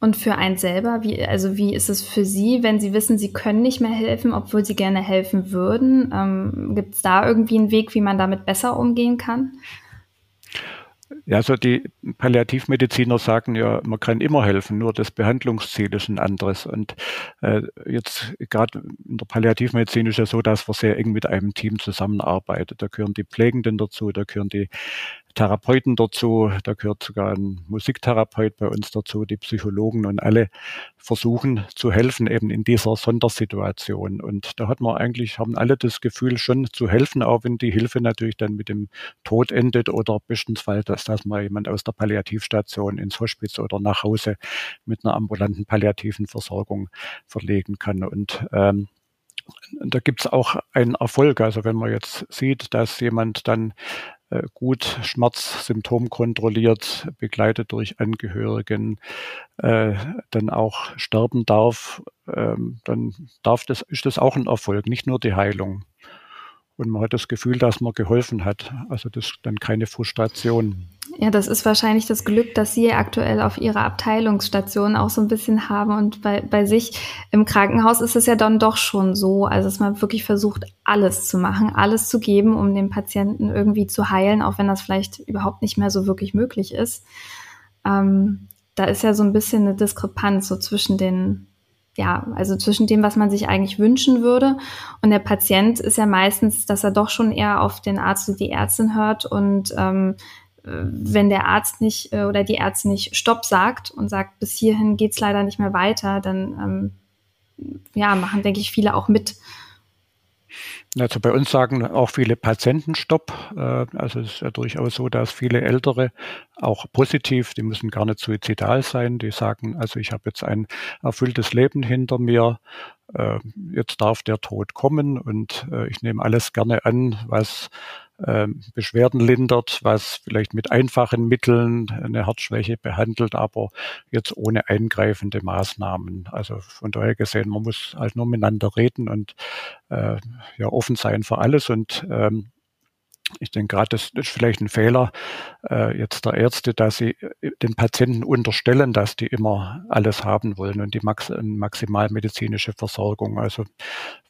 Und für einen selber, wie, also wie ist es für Sie, wenn Sie wissen, Sie können nicht mehr helfen, obwohl Sie gerne helfen würden? Ähm, Gibt es da irgendwie einen Weg, wie man damit besser umgehen kann? Ja, also die Palliativmediziner sagen ja, man kann immer helfen, nur das Behandlungsziel ist ein anderes. Und äh, jetzt gerade in der Palliativmedizin ist ja so, dass wir sehr eng mit einem Team zusammenarbeiten. Da gehören die Pflegenden dazu, da gehören die Therapeuten dazu, da gehört sogar ein Musiktherapeut bei uns dazu, die Psychologen und alle versuchen zu helfen eben in dieser Sondersituation. Und da hat man eigentlich, haben alle das Gefühl schon zu helfen, auch wenn die Hilfe natürlich dann mit dem Tod endet oder bestensfalls, dass, dass man jemand aus der Palliativstation ins Hospiz oder nach Hause mit einer ambulanten palliativen Versorgung verlegen kann. Und ähm, da gibt es auch einen Erfolg. Also wenn man jetzt sieht, dass jemand dann gut Schmerzsymptom kontrolliert, begleitet durch Angehörigen, äh, dann auch sterben darf, ähm, dann darf das, ist das auch ein Erfolg, nicht nur die Heilung. Und man hat das Gefühl, dass man geholfen hat. Also das ist dann keine Frustration. Ja, das ist wahrscheinlich das Glück, dass Sie aktuell auf Ihrer Abteilungsstation auch so ein bisschen haben. Und bei, bei sich im Krankenhaus ist es ja dann doch schon so, also dass man wirklich versucht, alles zu machen, alles zu geben, um den Patienten irgendwie zu heilen, auch wenn das vielleicht überhaupt nicht mehr so wirklich möglich ist. Ähm, da ist ja so ein bisschen eine Diskrepanz so zwischen den ja, also zwischen dem, was man sich eigentlich wünschen würde. Und der Patient ist ja meistens, dass er doch schon eher auf den Arzt und die Ärztin hört. Und ähm, wenn der Arzt nicht äh, oder die Ärztin nicht Stopp sagt und sagt, bis hierhin geht's leider nicht mehr weiter, dann ähm, ja, machen, denke ich, viele auch mit. Also bei uns sagen auch viele Patienten Stopp. Äh, also es ist ja durchaus so, dass viele Ältere auch positiv, die müssen gar nicht suizidal sein, die sagen, also ich habe jetzt ein erfülltes Leben hinter mir, äh, jetzt darf der Tod kommen und äh, ich nehme alles gerne an, was Beschwerden lindert, was vielleicht mit einfachen Mitteln eine Herzschwäche behandelt, aber jetzt ohne eingreifende Maßnahmen. Also von daher gesehen, man muss halt nur miteinander reden und äh, ja offen sein für alles und ähm, ich denke gerade, das ist vielleicht ein Fehler äh, jetzt der Ärzte, dass sie äh, den Patienten unterstellen, dass die immer alles haben wollen und die Max maximalmedizinische Versorgung. Also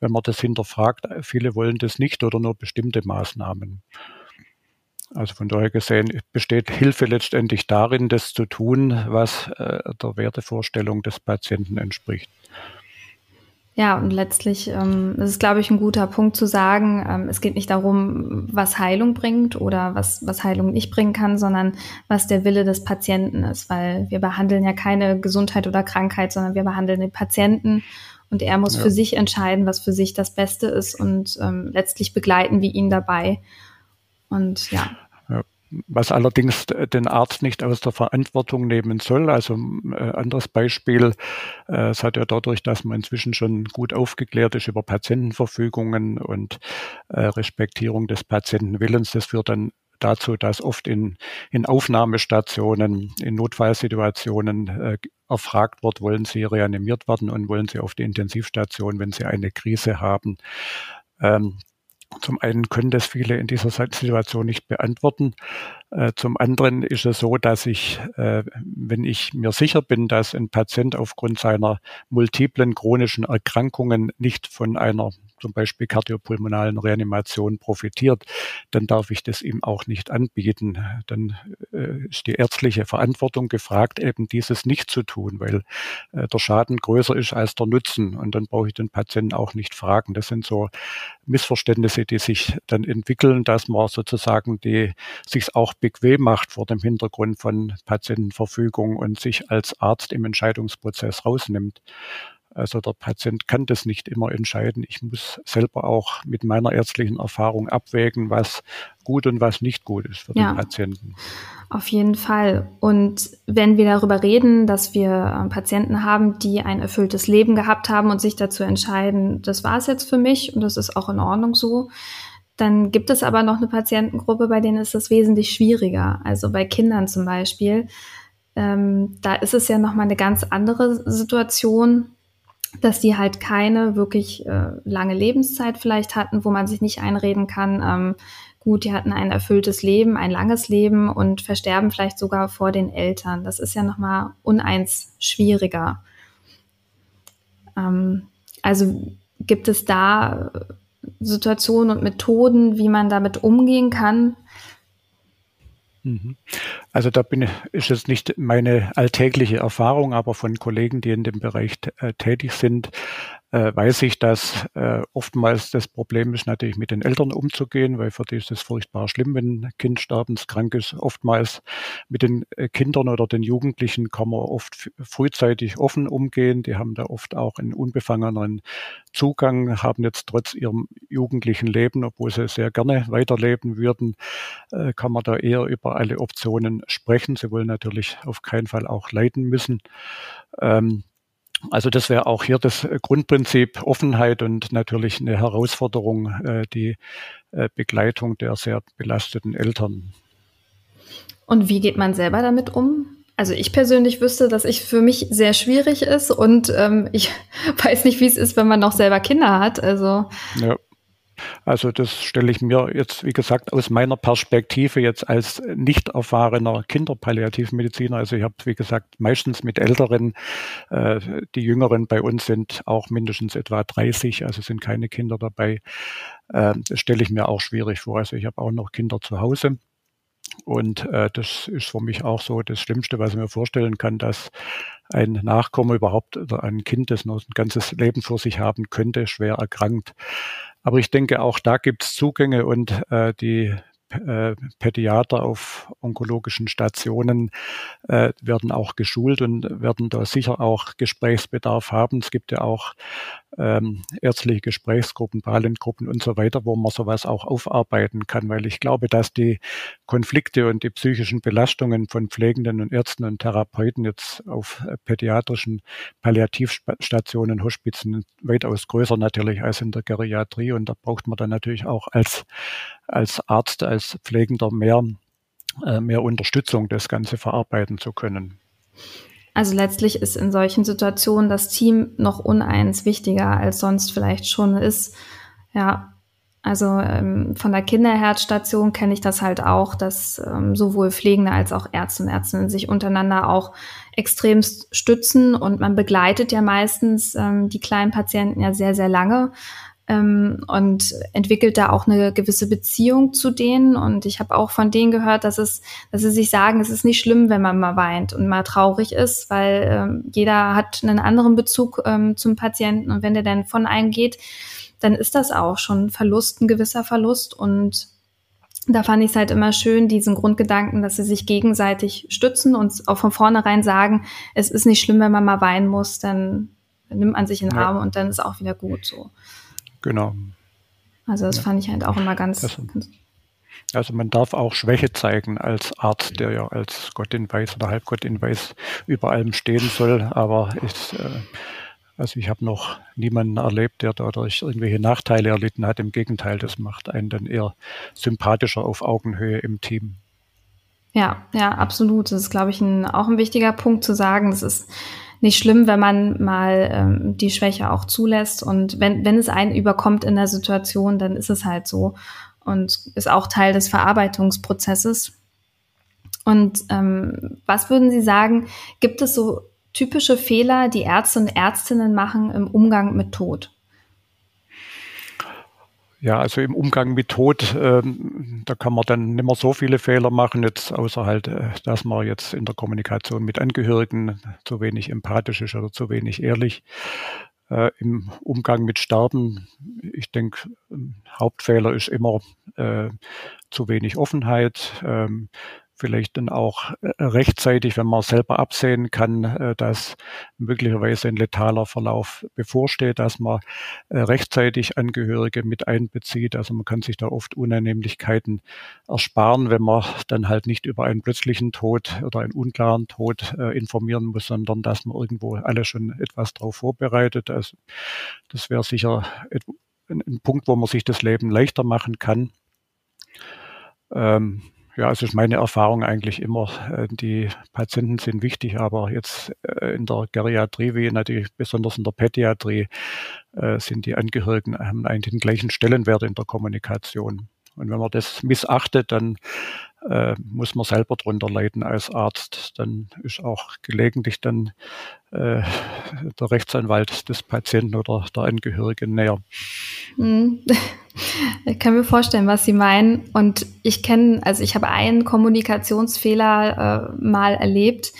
wenn man das hinterfragt, viele wollen das nicht oder nur bestimmte Maßnahmen. Also von daher gesehen besteht Hilfe letztendlich darin, das zu tun, was äh, der Wertevorstellung des Patienten entspricht. Ja, und letztlich ähm, ist es, glaube ich, ein guter Punkt zu sagen, ähm, es geht nicht darum, was Heilung bringt oder was, was Heilung nicht bringen kann, sondern was der Wille des Patienten ist, weil wir behandeln ja keine Gesundheit oder Krankheit, sondern wir behandeln den Patienten und er muss ja. für sich entscheiden, was für sich das Beste ist und ähm, letztlich begleiten wir ihn dabei. Und ja was allerdings den Arzt nicht aus der Verantwortung nehmen soll. Also äh, anderes Beispiel, äh, es hat ja dadurch, dass man inzwischen schon gut aufgeklärt ist über Patientenverfügungen und äh, Respektierung des Patientenwillens, das führt dann dazu, dass oft in, in Aufnahmestationen, in Notfallsituationen äh, erfragt wird, wollen sie reanimiert werden und wollen sie auf die Intensivstation, wenn sie eine Krise haben. Ähm, zum einen können das viele in dieser Situation nicht beantworten. Äh, zum anderen ist es so, dass ich, äh, wenn ich mir sicher bin, dass ein Patient aufgrund seiner multiplen chronischen Erkrankungen nicht von einer zum Beispiel kardiopulmonalen Reanimation profitiert, dann darf ich das ihm auch nicht anbieten. Dann äh, ist die ärztliche Verantwortung gefragt, eben dieses nicht zu tun, weil äh, der Schaden größer ist als der Nutzen. Und dann brauche ich den Patienten auch nicht fragen. Das sind so Missverständnisse, die sich dann entwickeln, dass man sozusagen die sich auch bequem macht vor dem Hintergrund von Patientenverfügung und sich als Arzt im Entscheidungsprozess rausnimmt. Also der Patient kann das nicht immer entscheiden. Ich muss selber auch mit meiner ärztlichen Erfahrung abwägen, was gut und was nicht gut ist für ja, den Patienten. Auf jeden Fall. Und wenn wir darüber reden, dass wir äh, Patienten haben, die ein erfülltes Leben gehabt haben und sich dazu entscheiden, das war es jetzt für mich und das ist auch in Ordnung so, dann gibt es aber noch eine Patientengruppe, bei denen ist das wesentlich schwieriger. Also bei Kindern zum Beispiel. Ähm, da ist es ja nochmal eine ganz andere Situation dass die halt keine wirklich äh, lange Lebenszeit vielleicht hatten, wo man sich nicht einreden kann, ähm, gut, die hatten ein erfülltes Leben, ein langes Leben und versterben vielleicht sogar vor den Eltern. Das ist ja nochmal uneins schwieriger. Ähm, also gibt es da Situationen und Methoden, wie man damit umgehen kann. Also da bin, ist es nicht meine alltägliche Erfahrung, aber von Kollegen, die in dem Bereich äh, tätig sind, äh, weiß ich, dass äh, oftmals das Problem ist, natürlich mit den Eltern umzugehen, weil für die ist es furchtbar schlimm, wenn ein Kind sterbenskrank ist. Oftmals mit den äh, Kindern oder den Jugendlichen kann man oft frühzeitig offen umgehen. Die haben da oft auch einen unbefangeneren Zugang, haben jetzt trotz ihrem jugendlichen Leben, obwohl sie sehr gerne weiterleben würden, äh, kann man da eher über alle Optionen sprechen. Sie wollen natürlich auf keinen Fall auch leiden müssen. Ähm, also das wäre auch hier das Grundprinzip Offenheit und natürlich eine Herausforderung, äh, die äh, Begleitung der sehr belasteten Eltern. Und wie geht man selber damit um? Also ich persönlich wüsste, dass ich für mich sehr schwierig ist und ähm, ich weiß nicht, wie es ist, wenn man noch selber Kinder hat. Also ja. Also das stelle ich mir jetzt, wie gesagt, aus meiner Perspektive jetzt als nicht erfahrener Kinderpalliativmediziner. Also ich habe, wie gesagt, meistens mit Älteren, äh, die Jüngeren bei uns sind auch mindestens etwa 30, also sind keine Kinder dabei. Äh, das stelle ich mir auch schwierig vor. Also ich habe auch noch Kinder zu Hause. Und äh, das ist für mich auch so das Schlimmste, was ich mir vorstellen kann, dass ein Nachkomme überhaupt oder ein Kind, das noch ein ganzes Leben vor sich haben könnte, schwer erkrankt. Aber ich denke, auch da gibt es Zugänge und äh, die äh, Pädiater auf onkologischen Stationen äh, werden auch geschult und werden da sicher auch Gesprächsbedarf haben. Es gibt ja auch ähm, ärztliche Gesprächsgruppen, Palentgruppen und so weiter, wo man sowas auch aufarbeiten kann, weil ich glaube, dass die Konflikte und die psychischen Belastungen von Pflegenden und Ärzten und Therapeuten jetzt auf pädiatrischen Palliativstationen, Hospizen weitaus größer natürlich als in der Geriatrie und da braucht man dann natürlich auch als als Arzt, als Pflegender mehr, äh, mehr Unterstützung, das Ganze verarbeiten zu können. Also letztlich ist in solchen Situationen das Team noch uneins wichtiger, als sonst vielleicht schon ist. Ja, also ähm, von der Kinderherzstation kenne ich das halt auch, dass ähm, sowohl Pflegende als auch Ärzte und Ärztinnen sich untereinander auch extrem stützen und man begleitet ja meistens ähm, die kleinen Patienten ja sehr, sehr lange ähm, und entwickelt da auch eine gewisse Beziehung zu denen. Und ich habe auch von denen gehört, dass es, dass sie sich sagen, es ist nicht schlimm, wenn man mal weint und mal traurig ist, weil ähm, jeder hat einen anderen Bezug ähm, zum Patienten und wenn der dann von einem geht, dann ist das auch schon Verlust, ein gewisser Verlust und da fand ich es halt immer schön, diesen Grundgedanken, dass sie sich gegenseitig stützen und auch von vornherein sagen, es ist nicht schlimm, wenn man mal weinen muss, dann nimmt man sich in den Arm ja. und dann ist auch wieder gut so. Genau. Also das ja. fand ich halt auch immer ganz, also, ganz also man darf auch Schwäche zeigen als Arzt, der ja als Gott in Weiß oder Halbgott in Weiß über allem stehen soll. Aber ich, äh, also ich habe noch niemanden erlebt, der dadurch irgendwelche Nachteile erlitten hat. Im Gegenteil, das macht einen dann eher sympathischer auf Augenhöhe im Team. Ja, ja, absolut. Das ist, glaube ich, ein, auch ein wichtiger Punkt zu sagen. Das ist nicht schlimm, wenn man mal ähm, die Schwäche auch zulässt. Und wenn, wenn es einen überkommt in der Situation, dann ist es halt so. Und ist auch Teil des Verarbeitungsprozesses. Und ähm, was würden Sie sagen, gibt es so typische Fehler, die Ärzte und Ärztinnen machen im Umgang mit Tod? Ja, also im Umgang mit Tod, ähm, da kann man dann nicht mehr so viele Fehler machen, jetzt außer halt, äh, dass man jetzt in der Kommunikation mit Angehörigen zu wenig empathisch ist oder zu wenig ehrlich. Äh, Im Umgang mit Sterben, ich denke, Hauptfehler ist immer äh, zu wenig Offenheit. Ähm, vielleicht dann auch äh, rechtzeitig, wenn man selber absehen kann, äh, dass möglicherweise ein letaler Verlauf bevorsteht, dass man äh, rechtzeitig Angehörige mit einbezieht. Also man kann sich da oft Unannehmlichkeiten ersparen, wenn man dann halt nicht über einen plötzlichen Tod oder einen unklaren Tod informieren muss, sondern dass man irgendwo alle schon etwas darauf vorbereitet. Also das wäre sicher ein Punkt, wo man sich das Leben leichter machen kann. Ähm, ja, es ist meine Erfahrung eigentlich immer, äh, die Patienten sind wichtig, aber jetzt äh, in der Geriatrie wie natürlich besonders in der Pädiatrie äh, sind die Angehörigen haben eigentlich den gleichen Stellenwert in der Kommunikation. Und wenn man das missachtet, dann äh, muss man selber drunter leiden als Arzt. Dann ist auch gelegentlich dann äh, der Rechtsanwalt des Patienten oder der Angehörigen näher. Mhm. Ich kann mir vorstellen, was Sie meinen. Und ich kenne, also ich habe einen Kommunikationsfehler äh, mal erlebt.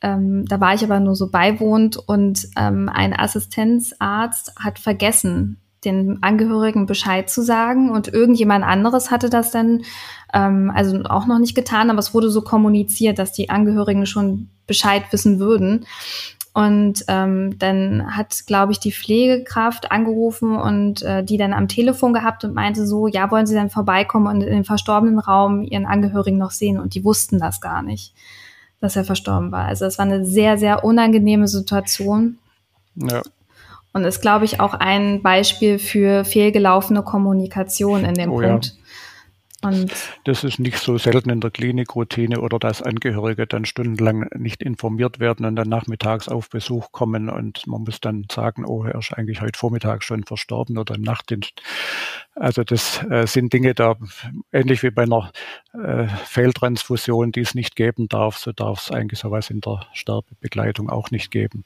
Ähm, da war ich aber nur so beiwohnt und ähm, ein Assistenzarzt hat vergessen, den Angehörigen Bescheid zu sagen und irgendjemand anderes hatte das dann ähm, also auch noch nicht getan, aber es wurde so kommuniziert, dass die Angehörigen schon Bescheid wissen würden. Und ähm, dann hat, glaube ich, die Pflegekraft angerufen und äh, die dann am Telefon gehabt und meinte so, ja, wollen Sie dann vorbeikommen und in den verstorbenen Raum Ihren Angehörigen noch sehen? Und die wussten das gar nicht, dass er verstorben war. Also es war eine sehr, sehr unangenehme Situation. Ja. Und ist, glaube ich, auch ein Beispiel für fehlgelaufene Kommunikation in dem oh, Punkt. Ja. Und das ist nicht so selten in der Klinikroutine oder dass Angehörige dann stundenlang nicht informiert werden und dann nachmittags auf Besuch kommen und man muss dann sagen, oh, er ist eigentlich heute Vormittag schon verstorben oder im Nachtdienst. Also das äh, sind Dinge da, ähnlich wie bei einer äh, Fehltransfusion, die es nicht geben darf, so darf es eigentlich sowas in der Sterbebegleitung auch nicht geben.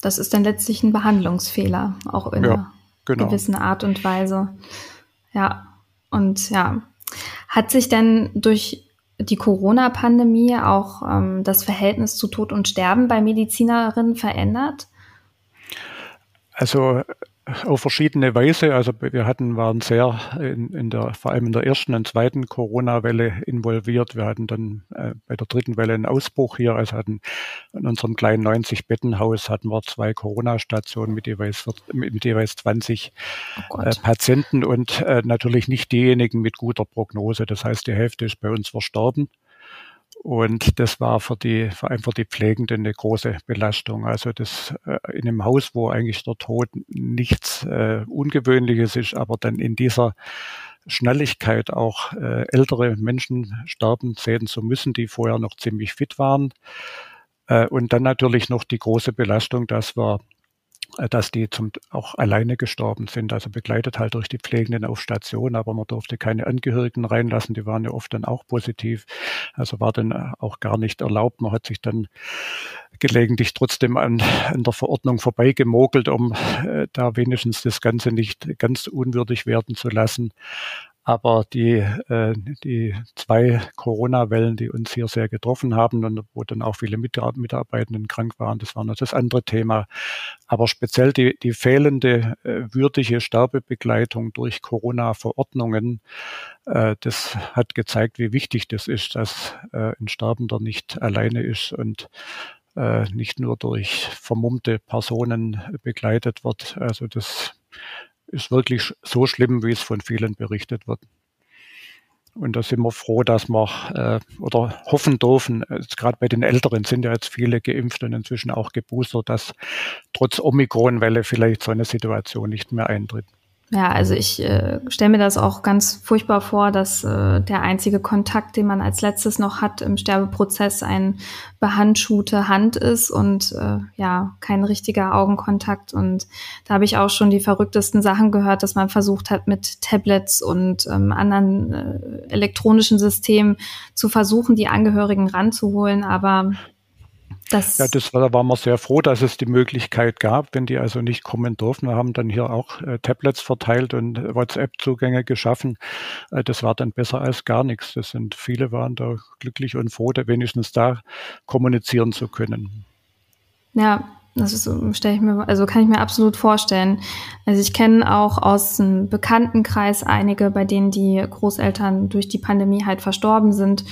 Das ist dann letztlich ein Behandlungsfehler, auch in ja, einer genau. gewissen Art und Weise. Ja, und ja, hat sich denn durch die Corona-Pandemie auch ähm, das Verhältnis zu Tod und Sterben bei Medizinerinnen verändert? Also auf verschiedene Weise. Also wir hatten, waren sehr in, in der, vor allem in der ersten und zweiten Corona-Welle involviert. Wir hatten dann äh, bei der dritten Welle einen Ausbruch hier. Also hatten in unserem kleinen 90-Bettenhaus hatten wir zwei Corona-Stationen mit jeweils, mit jeweils 20 oh äh, Patienten und äh, natürlich nicht diejenigen mit guter Prognose. Das heißt, die Hälfte ist bei uns verstorben. Und das war für die, vor allem für die Pflegenden eine große Belastung. Also das äh, in einem Haus, wo eigentlich der Tod nichts äh, Ungewöhnliches ist, aber dann in dieser Schnelligkeit auch äh, ältere Menschen sterben sehen zu müssen, die vorher noch ziemlich fit waren. Äh, und dann natürlich noch die große Belastung, dass wir dass die zum, auch alleine gestorben sind, also begleitet halt durch die Pflegenden auf Station, aber man durfte keine Angehörigen reinlassen, die waren ja oft dann auch positiv, also war dann äh, auch gar nicht erlaubt. Man hat sich dann gelegentlich trotzdem an, an der Verordnung vorbeigemogelt, um äh, da wenigstens das Ganze nicht ganz unwürdig werden zu lassen. Aber die, äh, die zwei Corona-Wellen, die uns hier sehr getroffen haben und wo dann auch viele Mitarbeitenden krank waren, das war noch das andere Thema. Aber speziell die, die fehlende äh, würdige Sterbebegleitung durch Corona-Verordnungen, äh, das hat gezeigt, wie wichtig das ist, dass ein Sterbender nicht alleine ist und nicht nur durch vermummte Personen begleitet wird. Also das ist wirklich so schlimm, wie es von vielen berichtet wird. Und da sind wir froh, dass wir äh, oder hoffen dürfen, gerade bei den Älteren sind ja jetzt viele geimpft und inzwischen auch geboostert, dass trotz Omikron-Welle vielleicht so eine Situation nicht mehr eintritt. Ja, also ich äh, stelle mir das auch ganz furchtbar vor, dass äh, der einzige Kontakt, den man als letztes noch hat im Sterbeprozess, ein behandschuhte Hand ist und äh, ja, kein richtiger Augenkontakt. Und da habe ich auch schon die verrücktesten Sachen gehört, dass man versucht hat, mit Tablets und ähm, anderen äh, elektronischen Systemen zu versuchen, die Angehörigen ranzuholen. Aber das ja, das war, da waren wir sehr froh, dass es die Möglichkeit gab, wenn die also nicht kommen durften. Wir haben dann hier auch äh, Tablets verteilt und WhatsApp-Zugänge geschaffen. Äh, das war dann besser als gar nichts. Das sind viele waren da glücklich und froh, da wenigstens da kommunizieren zu können. Ja, das ist, stelle ich mir, also kann ich mir absolut vorstellen. Also ich kenne auch aus dem Bekanntenkreis einige, bei denen die Großeltern durch die Pandemie halt verstorben sind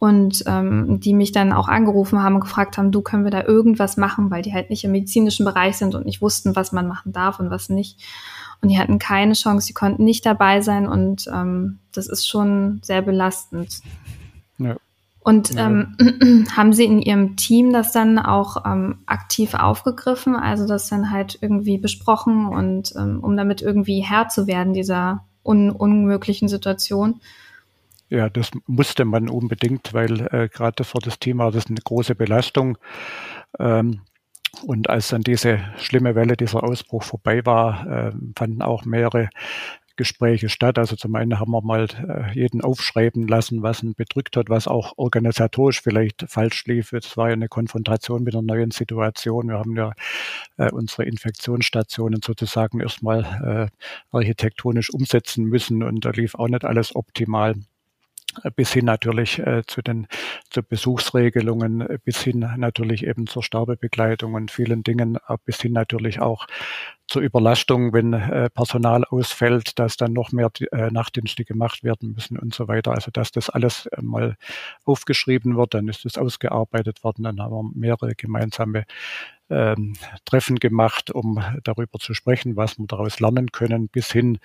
und ähm, die mich dann auch angerufen haben und gefragt haben, du können wir da irgendwas machen, weil die halt nicht im medizinischen Bereich sind und nicht wussten, was man machen darf und was nicht. Und die hatten keine Chance, die konnten nicht dabei sein und ähm, das ist schon sehr belastend. Ja. Und ja. ähm, haben Sie in Ihrem Team das dann auch ähm, aktiv aufgegriffen, also das dann halt irgendwie besprochen und ähm, um damit irgendwie Herr zu werden dieser un unmöglichen Situation? Ja, das musste man unbedingt, weil äh, gerade für das Thema das ist eine große Belastung. Ähm, und als dann diese schlimme Welle, dieser Ausbruch vorbei war, äh, fanden auch mehrere Gespräche statt. Also zum einen haben wir mal äh, jeden aufschreiben lassen, was ihn bedrückt hat, was auch organisatorisch vielleicht falsch lief. Es war ja eine Konfrontation mit einer neuen Situation. Wir haben ja äh, unsere Infektionsstationen sozusagen erstmal äh, architektonisch umsetzen müssen und da lief auch nicht alles optimal bis hin natürlich äh, zu den zu Besuchsregelungen, bis hin natürlich eben zur Sterbebegleitung und vielen Dingen, bis hin natürlich auch zur Überlastung, wenn äh, Personal ausfällt, dass dann noch mehr äh, Nachtdienste gemacht werden müssen und so weiter. Also dass das alles äh, mal aufgeschrieben wird, dann ist es ausgearbeitet worden, dann haben wir mehrere gemeinsame ähm, Treffen gemacht, um darüber zu sprechen, was wir daraus lernen können, bis hin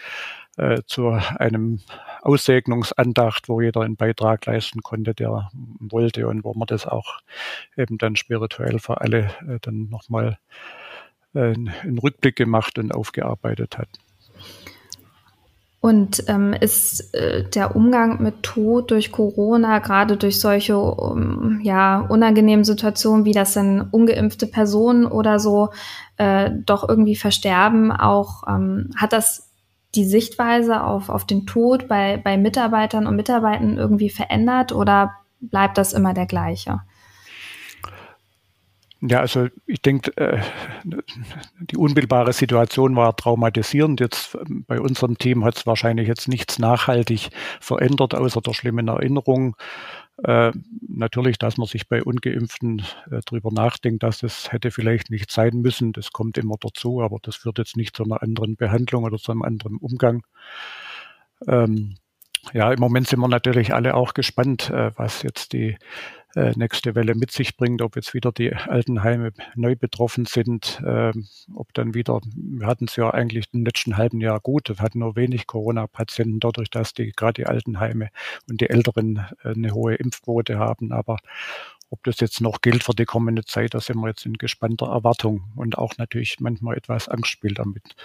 äh, zu einem Aussegnungsandacht, wo jeder einen Beitrag leisten konnte, der wollte und wo man das auch eben dann spirituell für alle äh, dann nochmal äh, einen Rückblick gemacht und aufgearbeitet hat. Und ähm, ist äh, der Umgang mit Tod durch Corona, gerade durch solche um, ja, unangenehmen Situationen, wie das dann ungeimpfte Personen oder so äh, doch irgendwie versterben, auch ähm, hat das die Sichtweise auf, auf den Tod bei, bei Mitarbeitern und Mitarbeitern irgendwie verändert oder bleibt das immer der gleiche? Ja, also ich denke, äh, die unmittelbare Situation war traumatisierend. Jetzt ähm, bei unserem Team hat es wahrscheinlich jetzt nichts nachhaltig verändert, außer der schlimmen Erinnerung. Äh, natürlich, dass man sich bei Ungeimpften äh, darüber nachdenkt, dass das hätte vielleicht nicht sein müssen. Das kommt immer dazu, aber das führt jetzt nicht zu einer anderen Behandlung oder zu einem anderen Umgang. Ähm, ja, im Moment sind wir natürlich alle auch gespannt, äh, was jetzt die äh, nächste Welle mit sich bringt, ob jetzt wieder die Altenheime neu betroffen sind, äh, ob dann wieder, wir hatten es ja eigentlich im letzten halben Jahr gut, wir hatten nur wenig Corona-Patienten dadurch, dass die gerade die Altenheime und die Älteren äh, eine hohe Impfquote haben, aber ob das jetzt noch gilt für die kommende Zeit, da sind wir jetzt in gespannter Erwartung und auch natürlich manchmal etwas Angst spielt damit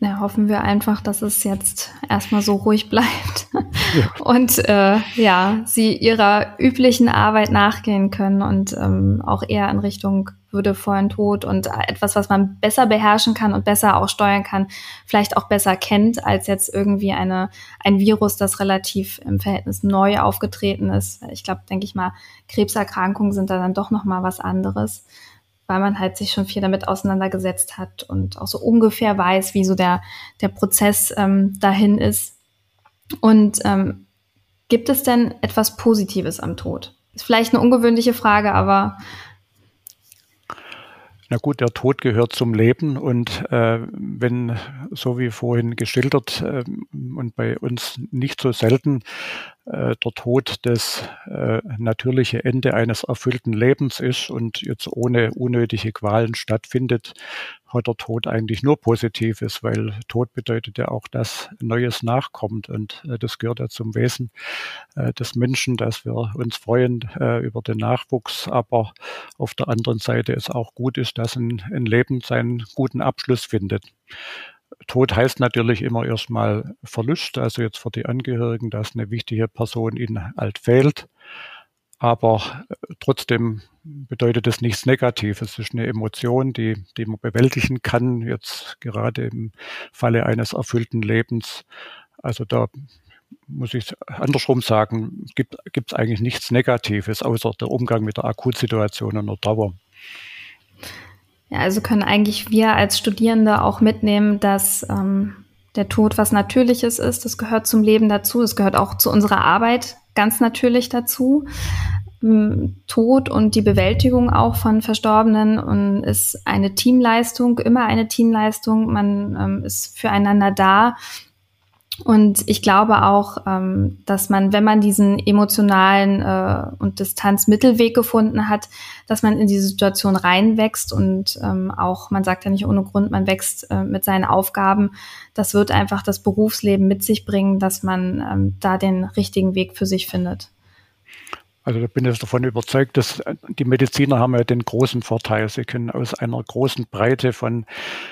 ja, hoffen wir einfach, dass es jetzt erstmal so ruhig bleibt ja. und äh, ja, sie ihrer üblichen Arbeit nachgehen können und ähm, auch eher in Richtung Würde vor ein Tod und etwas, was man besser beherrschen kann und besser auch steuern kann, vielleicht auch besser kennt als jetzt irgendwie eine ein Virus, das relativ im Verhältnis neu aufgetreten ist. Ich glaube, denke ich mal, Krebserkrankungen sind da dann doch noch mal was anderes weil man halt sich schon viel damit auseinandergesetzt hat und auch so ungefähr weiß, wie so der, der Prozess ähm, dahin ist. Und ähm, gibt es denn etwas Positives am Tod? Ist vielleicht eine ungewöhnliche Frage, aber na gut, der Tod gehört zum Leben und äh, wenn, so wie vorhin geschildert äh, und bei uns nicht so selten, äh, der Tod das äh, natürliche Ende eines erfüllten Lebens ist und jetzt ohne unnötige Qualen stattfindet, hat der Tod eigentlich nur Positives, weil Tod bedeutet ja auch, dass Neues nachkommt und äh, das gehört ja zum Wesen äh, des Menschen, dass wir uns freuen äh, über den Nachwuchs, aber auf der anderen Seite es auch gut ist, dass ein, ein Leben seinen guten Abschluss findet. Tod heißt natürlich immer erstmal Verlust, also jetzt für die Angehörigen, dass eine wichtige Person ihnen alt fehlt. Aber äh, trotzdem bedeutet es nichts Negatives. Es ist eine Emotion, die, die man bewältigen kann, jetzt gerade im Falle eines erfüllten Lebens. Also da muss ich andersrum sagen, gibt es eigentlich nichts Negatives, außer der Umgang mit der Akutsituation und der Dauer. Ja, also können eigentlich wir als Studierende auch mitnehmen, dass ähm, der Tod was Natürliches ist. Das gehört zum Leben dazu. Es gehört auch zu unserer Arbeit ganz natürlich dazu. Tod und die Bewältigung auch von Verstorbenen und ist eine Teamleistung, immer eine Teamleistung. Man ähm, ist füreinander da. Und ich glaube auch, ähm, dass man, wenn man diesen emotionalen äh, und Distanzmittelweg gefunden hat, dass man in diese Situation reinwächst und ähm, auch, man sagt ja nicht ohne Grund, man wächst äh, mit seinen Aufgaben. Das wird einfach das Berufsleben mit sich bringen, dass man ähm, da den richtigen Weg für sich findet. Also da bin ich davon überzeugt, dass äh, die Mediziner haben ja den großen Vorteil, sie können aus einer großen Breite von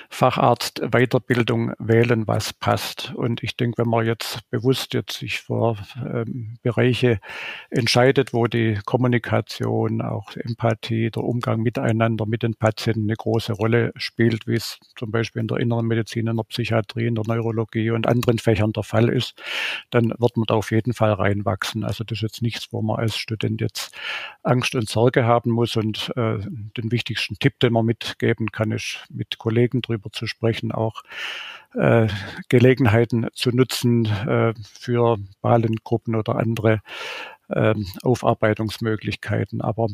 Facharzt-Weiterbildung wählen, was passt. Und ich denke, wenn man jetzt bewusst jetzt sich für ähm, Bereiche entscheidet, wo die Kommunikation, auch Empathie, der Umgang miteinander mit den Patienten eine große Rolle spielt, wie es zum Beispiel in der inneren Medizin, in der Psychiatrie, in der Neurologie und anderen Fächern der Fall ist, dann wird man da auf jeden Fall reinwachsen. Also das ist jetzt nichts, wo man als Student Student jetzt Angst und Sorge haben muss. Und äh, den wichtigsten Tipp, den man mitgeben kann, ist mit Kollegen drüber zu sprechen, auch äh, Gelegenheiten zu nutzen äh, für Balengruppen oder andere äh, Aufarbeitungsmöglichkeiten. Aber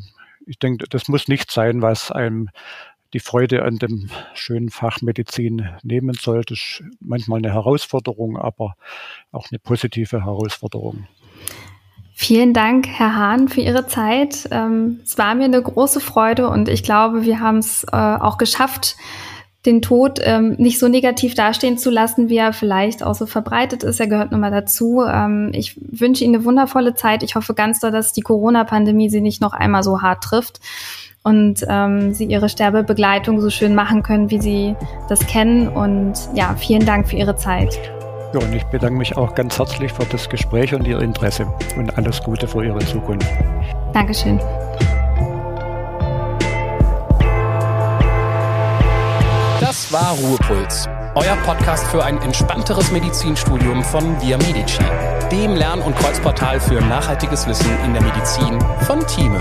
ich denke, das muss nicht sein, was einem die Freude an dem schönen Fach Medizin nehmen sollte. Ist manchmal eine Herausforderung, aber auch eine positive Herausforderung. Vielen Dank, Herr Hahn, für Ihre Zeit. Ähm, es war mir eine große Freude und ich glaube, wir haben es äh, auch geschafft, den Tod ähm, nicht so negativ dastehen zu lassen, wie er vielleicht auch so verbreitet ist. Er gehört nun mal dazu. Ähm, ich wünsche Ihnen eine wundervolle Zeit. Ich hoffe ganz doll, dass die Corona-Pandemie Sie nicht noch einmal so hart trifft und ähm, Sie Ihre Sterbebegleitung so schön machen können, wie Sie das kennen. Und ja, vielen Dank für Ihre Zeit. Ja, und ich bedanke mich auch ganz herzlich für das Gespräch und Ihr Interesse und alles Gute für Ihre Zukunft. Dankeschön. Das war Ruhepuls, euer Podcast für ein entspannteres Medizinstudium von Via Medici, dem Lern- und Kreuzportal für nachhaltiges Wissen in der Medizin von Thieme.